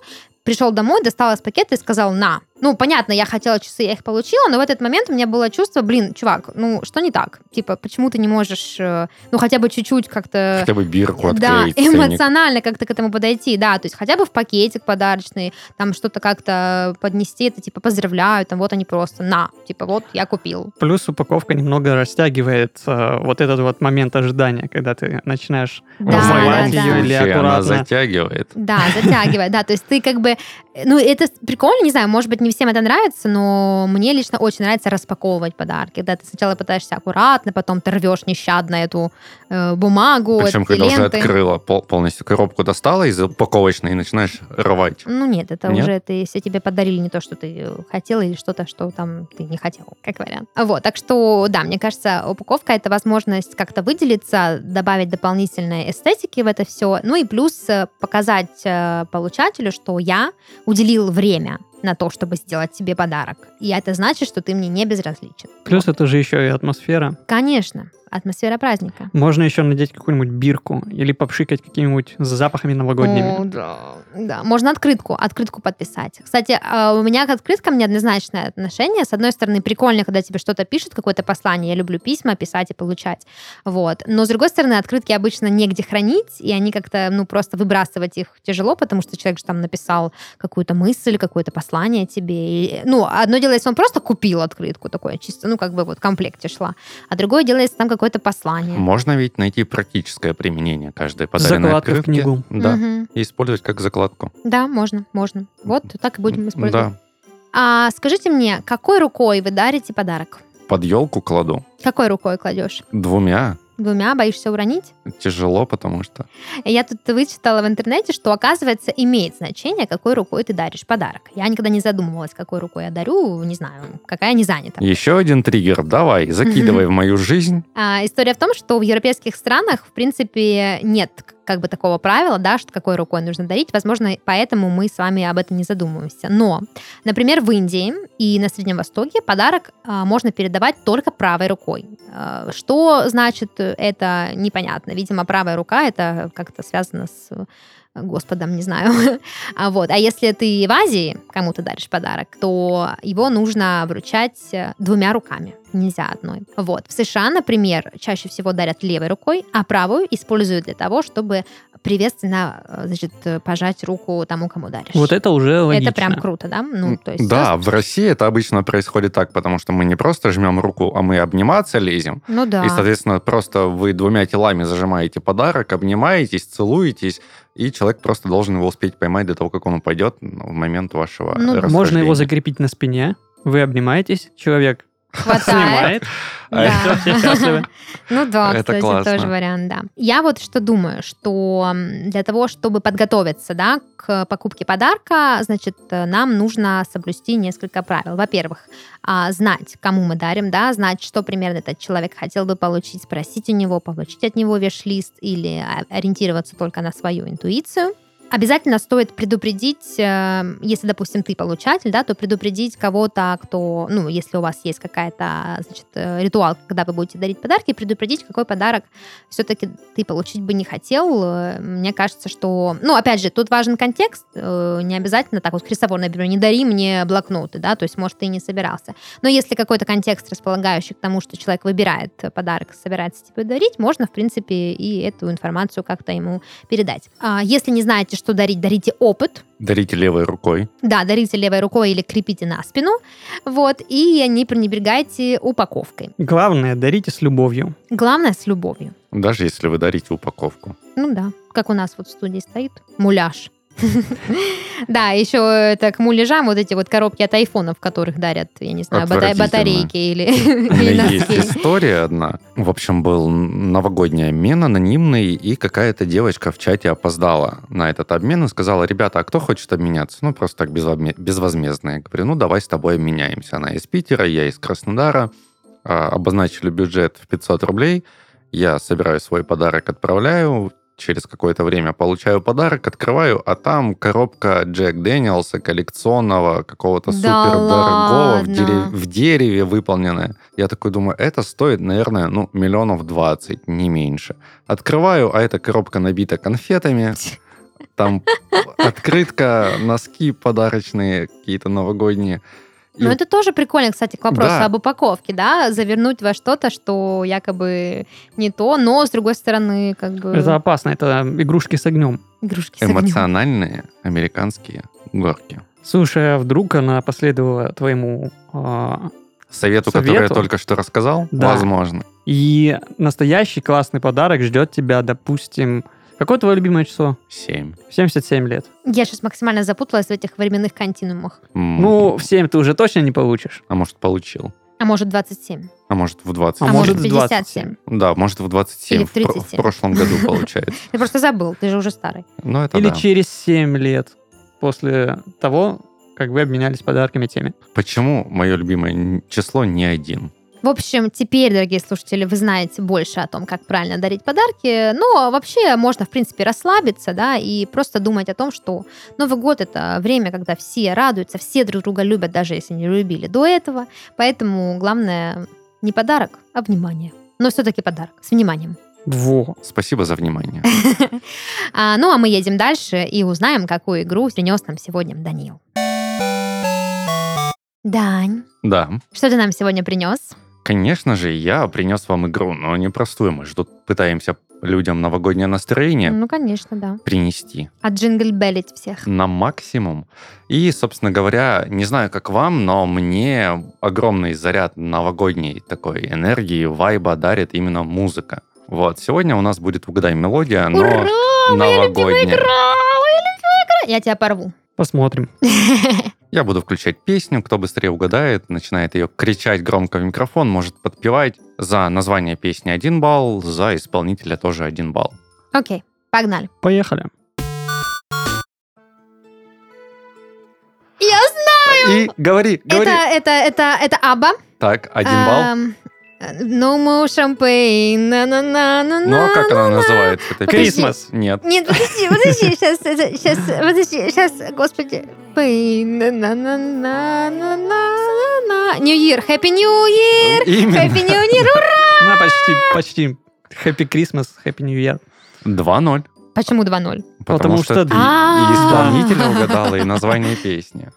пришел домой, достал из пакета и сказал «на». Ну, понятно, я хотела часы, я их получила, но в этот момент у меня было чувство, блин, чувак, ну, что не так? Типа, почему ты не можешь, э, ну, хотя бы чуть-чуть как-то... Хотя бы бирку Да, открыть. ценник. эмоционально как-то к этому подойти, да, то есть хотя бы в пакетик подарочный, там что-то как-то поднести, это типа поздравляю, там вот они просто на, типа вот я купил. Плюс упаковка немного растягивает э, вот этот вот момент ожидания, когда ты начинаешь Да, разрывать да, ее да. или Вообще, она аккуратно. затягивает. Да, затягивает, да, то есть ты как бы, ну, это прикольно, не знаю, может быть, не всем это нравится, но мне лично очень нравится распаковывать подарки, когда ты сначала пытаешься аккуратно, потом ты рвешь нещадно эту э, бумагу, Причем, когда уже ленты. открыла, пол- полностью коробку достала из упаковочной и начинаешь рвать. Ну нет, это Нет? уже ты, если тебе подарили не то, что ты хотела, или что-то, что там ты не хотел, как вариант. Вот, так что, да, мне кажется, упаковка — это возможность как-то выделиться, добавить дополнительной эстетики в это все, ну и плюс э, показать э, получателю, что я уделил время на то, чтобы сделать себе подарок. И это значит, что ты мне не безразличен. Плюс это же еще и атмосфера. Конечно, атмосфера праздника. Можно еще надеть какую-нибудь бирку или попшикать какими-нибудь запахами новогодними. О, да, да. Можно открытку, открытку подписать. Кстати, а, у меня к открыткам неоднозначное отношение. С одной стороны, прикольно, когда тебе что-то пишут, какое-то послание. Я люблю письма писать и получать. Вот. Но, с другой стороны, открытки обычно негде хранить, и они как-то, ну, просто выбрасывать их тяжело, потому что человек же там написал какую-то мысль, какое-то послание тебе. И, ну, одно дело, если он просто купил открытку такое, чисто, ну, как бы вот в комплекте шла. А другое дело, если там какое-то послание. Можно ведь найти практическое применение каждой подаренной Закладка в открытки. книгу. Да. Мгм. И использовать как закладку. Да, можно, можно. Вот так и будем использовать. Да. А скажите мне, какой рукой вы дарите подарок? Под елку кладу. Какой рукой кладешь? Двумя. Двумя? Боишься уронить? Тяжело, потому что... Я тут вычитала в интернете, что, оказывается, имеет значение, какой рукой ты даришь подарок. Я никогда не задумывалась, какой рукой я дарю, не знаю, какая не занята. Еще один триггер. Давай, закидывай в мою жизнь. А, история в том, что в европейских странах, в принципе, нет как бы такого правила, да, что какой рукой нужно дарить. Возможно, поэтому мы с вами об этом не задумываемся. Но, например, в Индии и на Среднем Востоке подарок а, можно передавать только правой рукой. А, что значит это, непонятно. Видимо, правая рука это как-то связано с Господом, не знаю. А вот. А если ты в Азии кому-то даришь подарок, то его нужно вручать э, двумя руками. Нельзя одной. Вот. В США, например, чаще всего дарят левой рукой, а правую используют для того, чтобы приветственно э, значит, э, пожать руку тому, кому даришь. Вот это уже логично. Это прям круто, да? Ну, то есть да, всё- в России это обычно происходит так, потому что мы не просто жмем руку, а мы обниматься лезем. Ну да. И, соответственно, просто вы двумя телами зажимаете подарок, обнимаетесь, целуетесь, и человек просто должен его успеть поймать до того, как он упадет ну, в момент вашего Ну. Можно его закрепить на спине, вы обнимаетесь, человек Хватает. снимает, Да. всё, все счастливы. Ну да, Это кстати, классно. тоже вариант, да. Я вот что думаю, что для того, чтобы подготовиться, да, к покупке подарка, значит, нам нужно соблюсти несколько правил. Во-первых, а, знать, кому мы дарим, да, знать, что примерно этот человек хотел бы получить, спросить у него, получить от него веш-лист или а, ориентироваться только на свою интуицию. Обязательно стоит предупредить, э, если, допустим, ты получатель, да, то предупредить кого-то, кто, ну, если у вас есть какая-то, значит, э, ритуал, когда вы будете дарить подарки, предупредить, какой подарок все-таки ты получить бы не хотел. Э, Мне кажется, что, ну, опять же, тут важен контекст, не обязательно так вот Христофор, например, не дари мне блокноты, да, то есть, может, ты и не собирался. Но если какой-то контекст располагающий к тому, что человек выбирает подарок, собирается тебе дарить, можно, в принципе, и эту информацию как-то ему передать. А Если не знаете, что дарить, дарите опыт. Дарите левой рукой. Да, дарите левой рукой или крепите на спину. Вот, и не пренебрегайте упаковкой. Главное, дарите с любовью. Главное, с любовью. Даже если вы дарите упаковку. Ну да, как у нас вот в студии стоит муляж. Да, еще это к муляжам вот эти вот коробки от айфонов, которых дарят, я не знаю, батарейки или, У или меня есть история одна. В общем, был новогодний обмен анонимный, и какая-то девочка в чате опоздала на этот обмен и сказала, ребята, а кто хочет обменяться? Ну, просто так безвозме- безвозмездно. Я говорю, ну, давай с тобой обменяемся. Она из Питера, я из Краснодара. А, Обозначили бюджет в 500 рублей. Я собираю свой подарок, отправляю. Через какое-то время получаю подарок, открываю, а там коробка Джек Дэниелса коллекционного, какого-то Да супер дорогого, в, ладно? дере- в дереве выполненное. Я такой думаю, это стоит, наверное, ну, миллионов 20, не меньше. Открываю, а эта коробка набита конфетами. Там открытка, носки подарочные, какие-то новогодние. Ну, это тоже прикольно, кстати, к вопросу Да. об упаковке, да, завернуть во что-то, что якобы не то, но, с другой стороны, как бы... Это опасно, это игрушки с огнем. Игрушки с огнем. эмоциональные американские горки. Слушай, а вдруг она последовала твоему... а, Совету, который я Совету? только что рассказал, Да. возможно. и настоящий классный подарок ждет тебя, допустим... Какое твое любимое число? 7. 77 лет. Я сейчас максимально запуталась в этих временных континуумах. Ну, в 7 ты уже точно не получишь. а может, получил. А может, 27. А может, в 20. А, А может, в в 57. Да, может, в 27. Или в В про- В, 37. прошлом году, получается. Ты просто забыл, ты же уже старый. Ну, это Или да. через 7 лет после того, как вы обменялись подарками теми. Почему мое любимое число не один? В общем, теперь, дорогие слушатели, вы знаете больше о том, как правильно дарить подарки. Но вообще можно, в принципе, расслабиться, да, и просто думать о том, что Новый год — это время, когда все радуются, все друг друга любят, даже если не любили до этого. Поэтому главное не подарок, а внимание. Но все-таки подарок, с вниманием. Во. Спасибо за внимание. А, ну, а мы едем дальше и узнаем, какую игру принес нам сегодня Даниил. Дань, Да, что ты нам сегодня принес? Конечно же, я принес вам игру, но непростую. Мы же тут пытаемся людям новогоднее настроение Ну, конечно, да. принести А джингл-беллить всех. на максимум. И, собственно говоря, не знаю, как вам, но мне огромный заряд новогодней такой энергии, вайба дарит именно музыка. Вот, сегодня у нас будет «Угадай мелодия», но Ура! Моя любимая новогодняя. игра! Моя любимая игра! Я тебя порву. Посмотрим. Я буду включать песню, кто быстрее угадает, начинает ее кричать громко в микрофон, может подпевать. За название песни один балл, за исполнителя тоже один балл. Окей, погнали. Поехали. Я знаю! И говори, говори. Это, это, это, это Аба. Так, один балл. No more champagne. на на на на Ну, а как она Подожди. песня? Крисмас. Нет. Нет, подожди, подожди, сейчас, сейчас, подожди, сейчас, господи. Pain, на на на на на на на New Year, Happy New Year, Именно. Happy New Year, ура! Ну, почти, почти. Happy Christmas, Happy New Year. 2-0. Почему 2-0? Потому, Потому что, что- ты и исполнителя угадала, и название песни.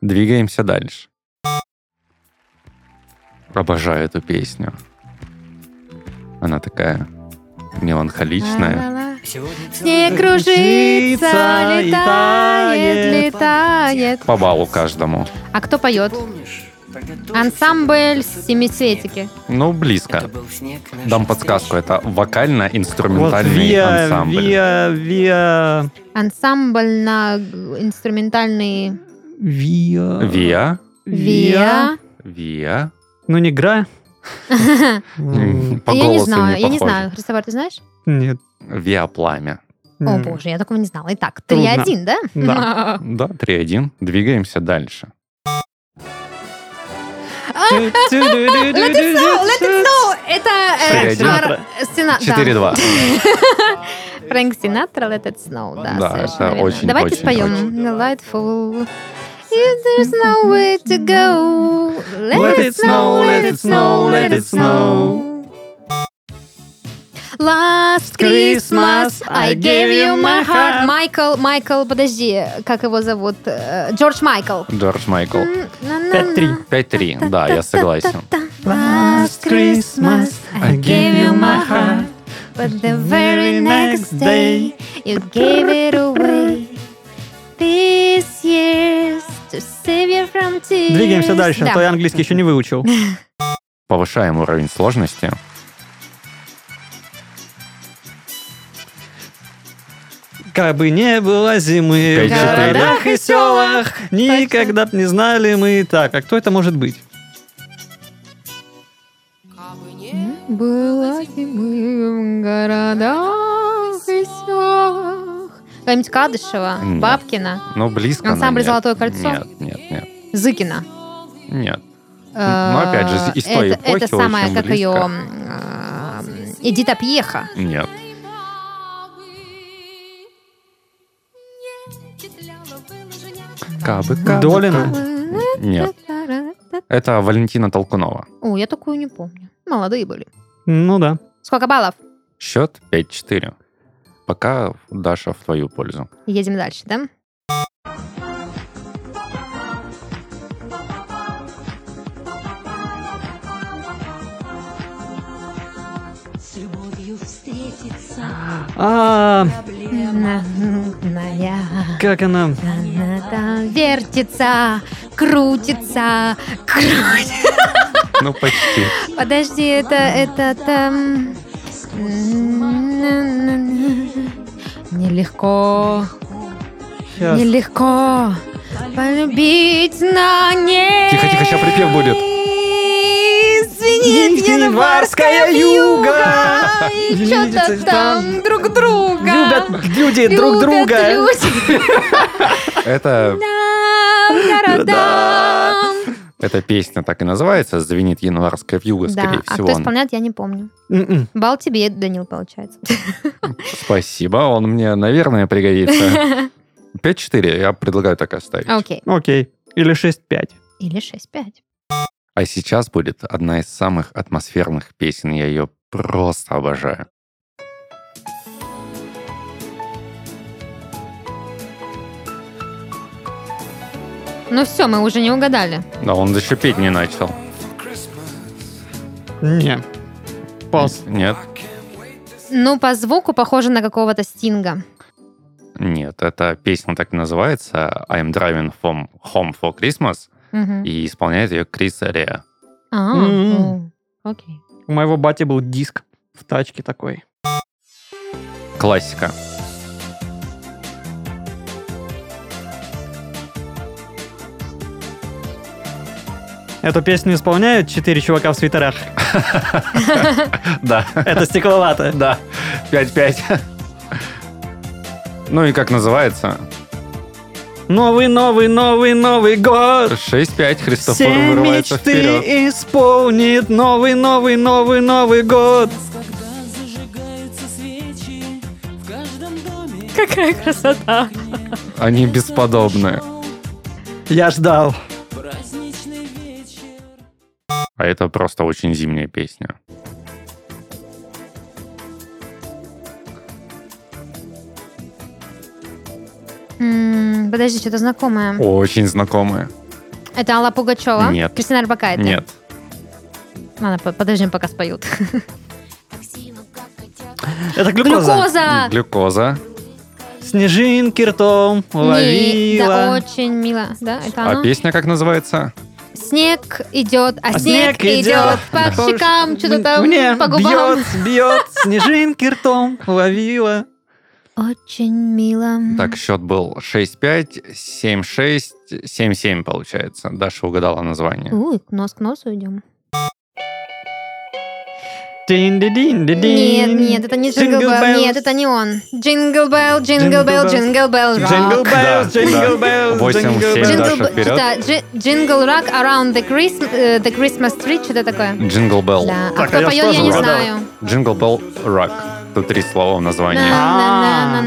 Двигаемся дальше. Обожаю эту песню. Она такая меланхоличная. Снег кружится, летает, летает. По баллу каждому. А кто поет? Ансамбль семицветики. Ну, близко. Дам подсказку. Это Вот вокально-инструментальный Виа, ансамбль. Виа, Виа, Ансамбль на инструментальный Виа. Виа. Виа. Виа. Ну, не Гра. М, По я не знаю, я не знаю. Христофор, ты знаешь? Нет. Виа пламя. О, боже, я такого не знала. Итак, Трудно. 3-1, да? Да. Да, 3-1. Двигаемся дальше. Let it snow, let it snow. Это э, 4-1. Мар- Сина- да. 4-2. Фрэнк Синатра, Let It Snow, да, это очень, Давайте споем. очень. Delightful. There's nowhere to go. Let, Let it snow, let it snow, let it snow. Last Christmas I gave you my heart. Майкл, Майкл, подожди, как его зовут? Э, Джордж Майкл. Джордж Майкл. Пять-три. 5-3. Да, я согласен. Last Christmas I gave you my heart. But the very next day you gave it away. These years to save you from tears. Двигаемся дальше, Да. а то я английский еще не выучил. Повышаем уровень сложности. Как бы не было зимы в городах и селах, никогда б не знали мы. Так, а кто это может быть? Была зимы в городах и селах. Какая-нибудь Кадышева, Нет. Бабкина, Ну, близко, но Ансамбль нет. «Золотое кольцо»? Нет, нет, нет. Зыкина. Нет. Ну, опять же, из той это, эпохи это самая, как близко. ее, Эдита Пьеха. Нет. Кабы, кабы, Долина? Нет. Это Валентина Толкунова. О, я такую не помню. Молодые были. Ну да. Сколько баллов? Счет 5-4. Пока Даша в твою пользу. Едем дальше, да? С любовью встретиться. А, как она? она там вертится, крутится, крутится. Ну, почти. Подожди, это, это там... Нелегко, Сейчас. нелегко полюбить на ней. Тихо, тихо, ща припев будет. Звенит январская юга. И что-то там друг друга. Любят люди друг друга. люди. Это, Там, городам. Эта песня так и называется «Звенит январская вьюга», Да, скорее а всего. кто исполняет, я не помню. М-м. Бал тебе, Данил, получается. Спасибо, он мне, наверное, пригодится. 5-4, я предлагаю так оставить. Окей. Окей. Или 6-5. Или 6-5. А сейчас будет одна из самых атмосферных песен. Я ее просто обожаю. Ну все, мы уже не угадали. Да, он еще петь не начал. Не. Пас. Нет, Ну, по звуку похоже на какого-то стинга. нет, эта песня так и называется «I'm driving from home for Christmas», Мгм. и исполняет ее Крис Реа. А, М. о, окей. У моего бати был диск в тачке такой. Классика. Эту песню исполняют четыре чувака в свитерах. Да, Это стекловато. да, 5-5. Ну и как называется? Новый, новый, новый, новый год. 6-5, Христофор Все вырывается мечты вперед. исполнит новый, новый, новый, новый год. Какая красота. Они бесподобны. Я ждал. А это просто очень зимняя песня. М, Подожди, что-то знакомое. Очень знакомая. Это Алла Пугачева? Нет. Кристина Арбакайте? Нет. Ладно, по- подождем, пока споют. Это глюкоза. Глюкоза! Глюкоза. Снежинки ртом Не, да, ловила. очень мило. Да, это А оно? песня как называется? Снег идет, а, А снег, идет по щекам, что-то там Мне по губам. бьет, бьет, снежинки ртом ловила. Очень мило. Так, счет был 6-5, 7-6, 7-7 получается. Даша угадала название. Уй, нос к носу идем. Нет, нет, это не Jingle Bell. Нет, это не он. Jingle Bell, Jingle Bell. Jingle Bell, да. bells, Восемь, jingle семь, bells. Даша, Джингл вперед. Jingle Rock Around the Christmas, э, the Christmas Tree, что-то такое. Jingle Bell. Да. А кто а поет, я не знаю. Jingle Bell Rock. Тут три слова в названии. А.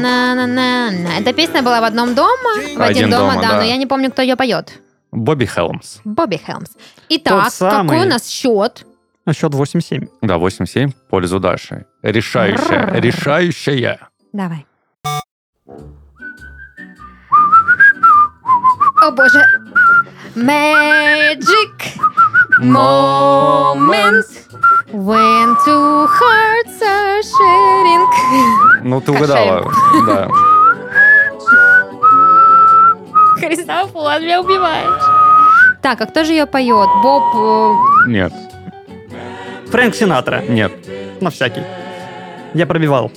Эта песня была в одном дома, в один дома, да, но я не помню, кто ее поет. Бобби Хелмс. Бобби Хелмс. Итак, какой у нас счет? А счет 8-7. Да, 8-7 в пользу Даши. Решающая, решающая. Давай. О боже. Magic moment. When two hearts are sharing. Ну, ты угадала. Да. Христофор, меня убиваешь. Так, а кто же ее поет? Боб... э, Нет, Фрэнк Синатра. нет. На всякий. Я пробивал.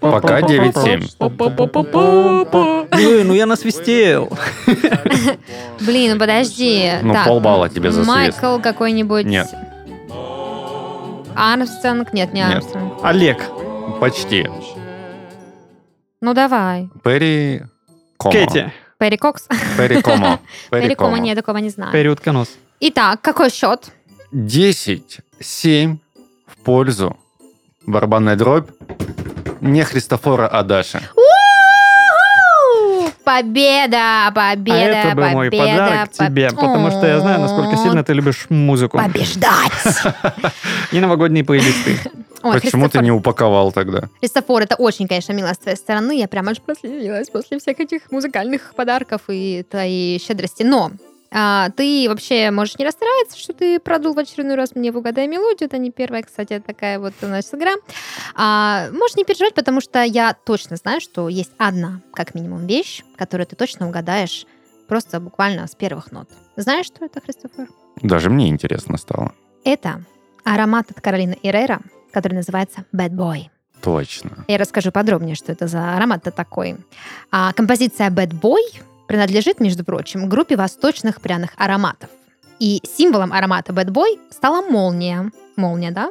Пока 9-7. Блин, ну я насвистел. Блин, ну подожди. Ну, Так, полбалла тебе за. Майкл какой-нибудь. Нет. Армстронг? Нет, не Нет. Армстронг. Олег. Почти. Ну давай. Перри Комо. Кэти. Перри Кокс. Перри Комо. Перри Комо, нет, такого не знаю. Перри Утконос. Итак, какой счет? 10-7 в пользу барабанная дробь не Христофора, а Даши. Победа, победа, а это был мой победа, подарок поб- тебе, потому что я знаю, насколько сильно ты любишь музыку Побеждать! и новогодние плейлисты. Ой, Почему ты не упаковал тогда? Христофор, это очень, конечно, мило с твоей стороны. Я прям аж прослезилась после всех этих музыкальных подарков и твоей щедрости. Но а, ты вообще можешь не расстраиваться, что ты продул в очередной раз мне в «Угадай мелодию». Это не первая, кстати, такая вот у нас игра. А, можешь не переживать, потому что я точно знаю, что есть одна, как минимум, вещь, которую ты точно угадаешь просто буквально с первых нот. Знаешь, что это, Христофор? Даже мне интересно стало. Это аромат от Каролины Эррера, который называется Bad Boy. Точно. Я расскажу подробнее, что это за аромат-то такой. А, композиция Bad Boy принадлежит, между прочим, группе восточных пряных ароматов. И символом аромата Bad Boy стала молния. Молния, да?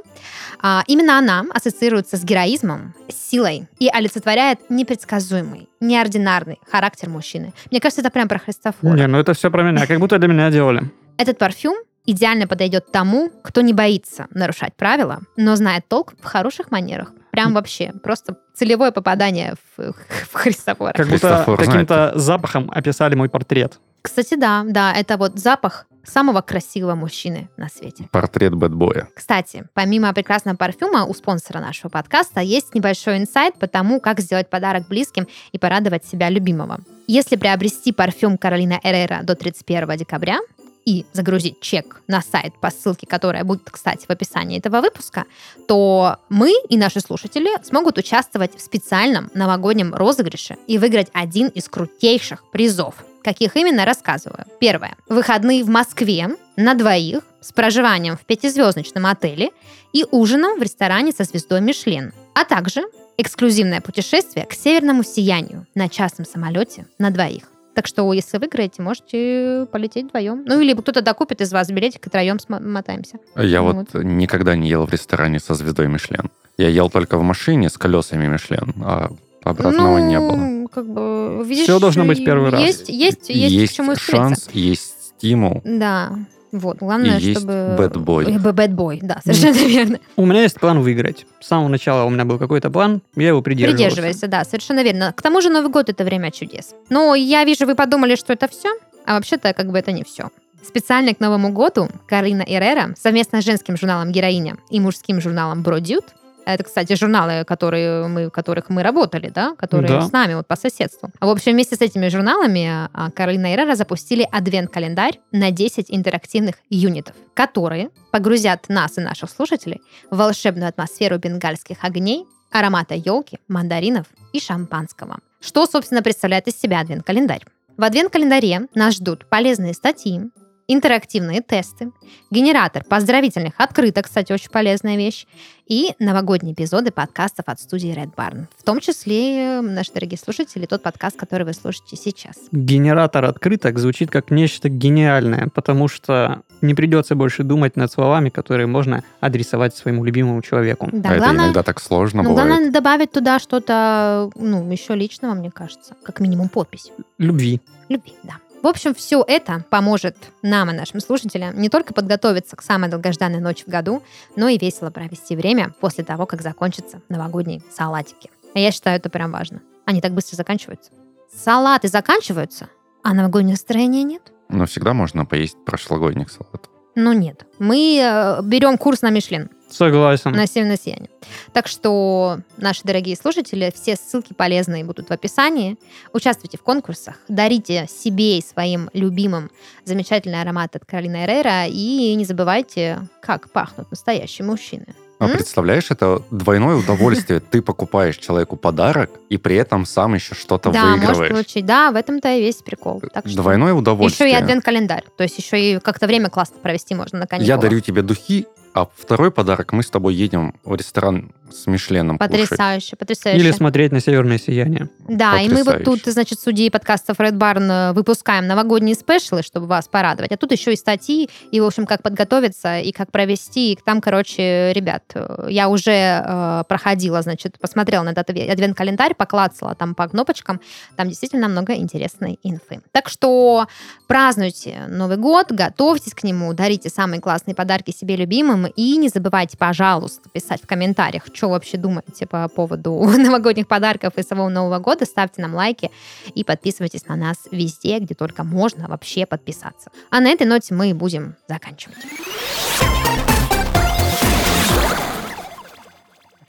А, именно она ассоциируется с героизмом, с силой и олицетворяет непредсказуемый, неординарный характер мужчины. Мне кажется, это прям про Христофора. Не, ну это все про меня, как будто для меня делали. Этот парфюм идеально подойдет тому, кто не боится нарушать правила, но знает толк в хороших манерах. Прям вообще, просто целевое попадание в, в Христофора. Как будто Христофор каким-то запахом описали мой портрет. Кстати, да, да, это вот запах самого красивого мужчины на свете. Портрет бэтбоя. Кстати, помимо прекрасного парфюма, у спонсора нашего подкаста есть небольшой инсайт по тому, как сделать подарок близким и порадовать себя любимого. Если приобрести парфюм Каролина Эррера до 31 декабря и загрузить чек на сайт по ссылке, которая будет, кстати, в описании этого выпуска, то мы и наши слушатели смогут участвовать в специальном новогоднем розыгрыше и выиграть один из крутейших призов. Каких именно, рассказываю. Первое. Выходные в Москве на двоих с проживанием в пятизвездочном отеле и ужином в ресторане со звездой Мишлен. А также эксклюзивное путешествие к северному сиянию на частном самолете на двоих. Так что, если выиграете, можете полететь вдвоем. Ну, или кто-то докупит из вас билетик, и втроем смо- мотаемся. Я Вот. вот никогда не ел в ресторане со звездой Мишлен. Я ел только в машине с колесами Мишлен, а обратного не было. Ну, как бы, видишь, Всё должно быть первый раз. Есть, есть, есть, к чему шанс, есть стимул. Да, вот, главное, И чтобы... bad boy. Ой, Bad boy, да, совершенно верно. У меня есть план выиграть. С самого начала у меня был какой-то план, я его придерживался. Придерживайся, да, совершенно верно. К тому же Новый год это время чудес. Но я вижу, вы подумали, что это все, а вообще-то как бы это не все. Специально к Новому году Карина Эррера совместно с женским журналом «Героиня» и мужским журналом «Бродют» это, кстати, журналы, которые мы, в которых мы работали, да, которые Да. с нами вот по соседству. В общем, вместе с этими журналами а, Каролина Эррера запустили адвент-календарь на 10 интерактивных юнитов, которые погрузят нас и наших слушателей в волшебную атмосферу бенгальских огней, аромата елки, мандаринов и шампанского. Что, собственно, представляет из себя адвент-календарь? В адвент-календаре нас ждут полезные статьи, интерактивные тесты, генератор поздравительных открыток, кстати, очень полезная вещь, и новогодние эпизоды подкастов от студии Red Barn. В том числе, наши дорогие слушатели, тот подкаст, который вы слушаете сейчас. Генератор открыток звучит как нечто гениальное, потому что не придется больше думать над словами, которые можно адресовать своему любимому человеку. Да, а это главное, иногда так сложно ну, бывает. главное добавить туда что-то, ну, еще личного, мне кажется, как минимум подпись. Любви. любви, да. В общем, все это поможет нам и нашим слушателям не только подготовиться к самой долгожданной ночи в году, но и весело провести время после того, как закончатся новогодние салатики. А я считаю, это прям важно. Они так быстро заканчиваются. Салаты заканчиваются, а новогоднего настроения нет. Но всегда можно поесть прошлогодних салатов. Ну нет. Мы э, берем курс на Мишлен. Согласен. на северное сияние. Так что, наши дорогие слушатели, все ссылки полезные будут в описании. Участвуйте в конкурсах, дарите себе и своим любимым замечательный аромат от Каролины Эррера и не забывайте, как пахнут настоящие мужчины. А М? представляешь, это двойное удовольствие. Ты покупаешь человеку подарок, и при этом сам еще что-то да, может выигрываешь. получить. Да, в этом-то и весь прикол. Так что Двойное еще удовольствие. и адвент-календарь. То есть еще и как-то время классно провести можно на каникулах. Я дарю тебе духи, а второй подарок мы с тобой едем в ресторан с Мишленом кушать. Потрясающе, потрясающе. Или смотреть на северное сияние. Да, и мы вот Потрясающе. тут, значит, судьи подкастов Red Barn выпускаем новогодние спешлы, чтобы вас порадовать. А тут еще и статьи, и, в общем, как подготовиться, и как провести. И там, короче, ребят, я уже э, проходила, значит, посмотрела на этот адве- адвент-календарь, поклацала там по кнопочкам. Там действительно много интересной инфы. Так что празднуйте Новый год, готовьтесь к нему, дарите самые классные подарки себе любимым, и не забывайте, пожалуйста, писать в комментариях, что вообще думаете по поводу новогодних подарков и самого Нового года. Ставьте нам лайки и подписывайтесь на нас везде, где только можно вообще подписаться. А на этой ноте мы будем заканчивать.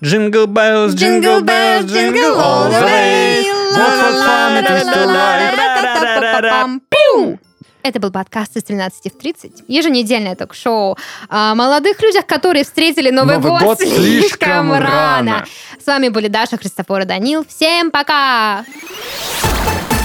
Jingle bells, jingle bells, jingle all the way. What fun it is to ride. Это был подкаст из 13 в 30. Еженедельное ток-шоу о молодых людях, которые встретили Новый, Новый год, год слишком слишком рано. рано. С вами были Даша, Христофор и Данил. Всем пока! Пока.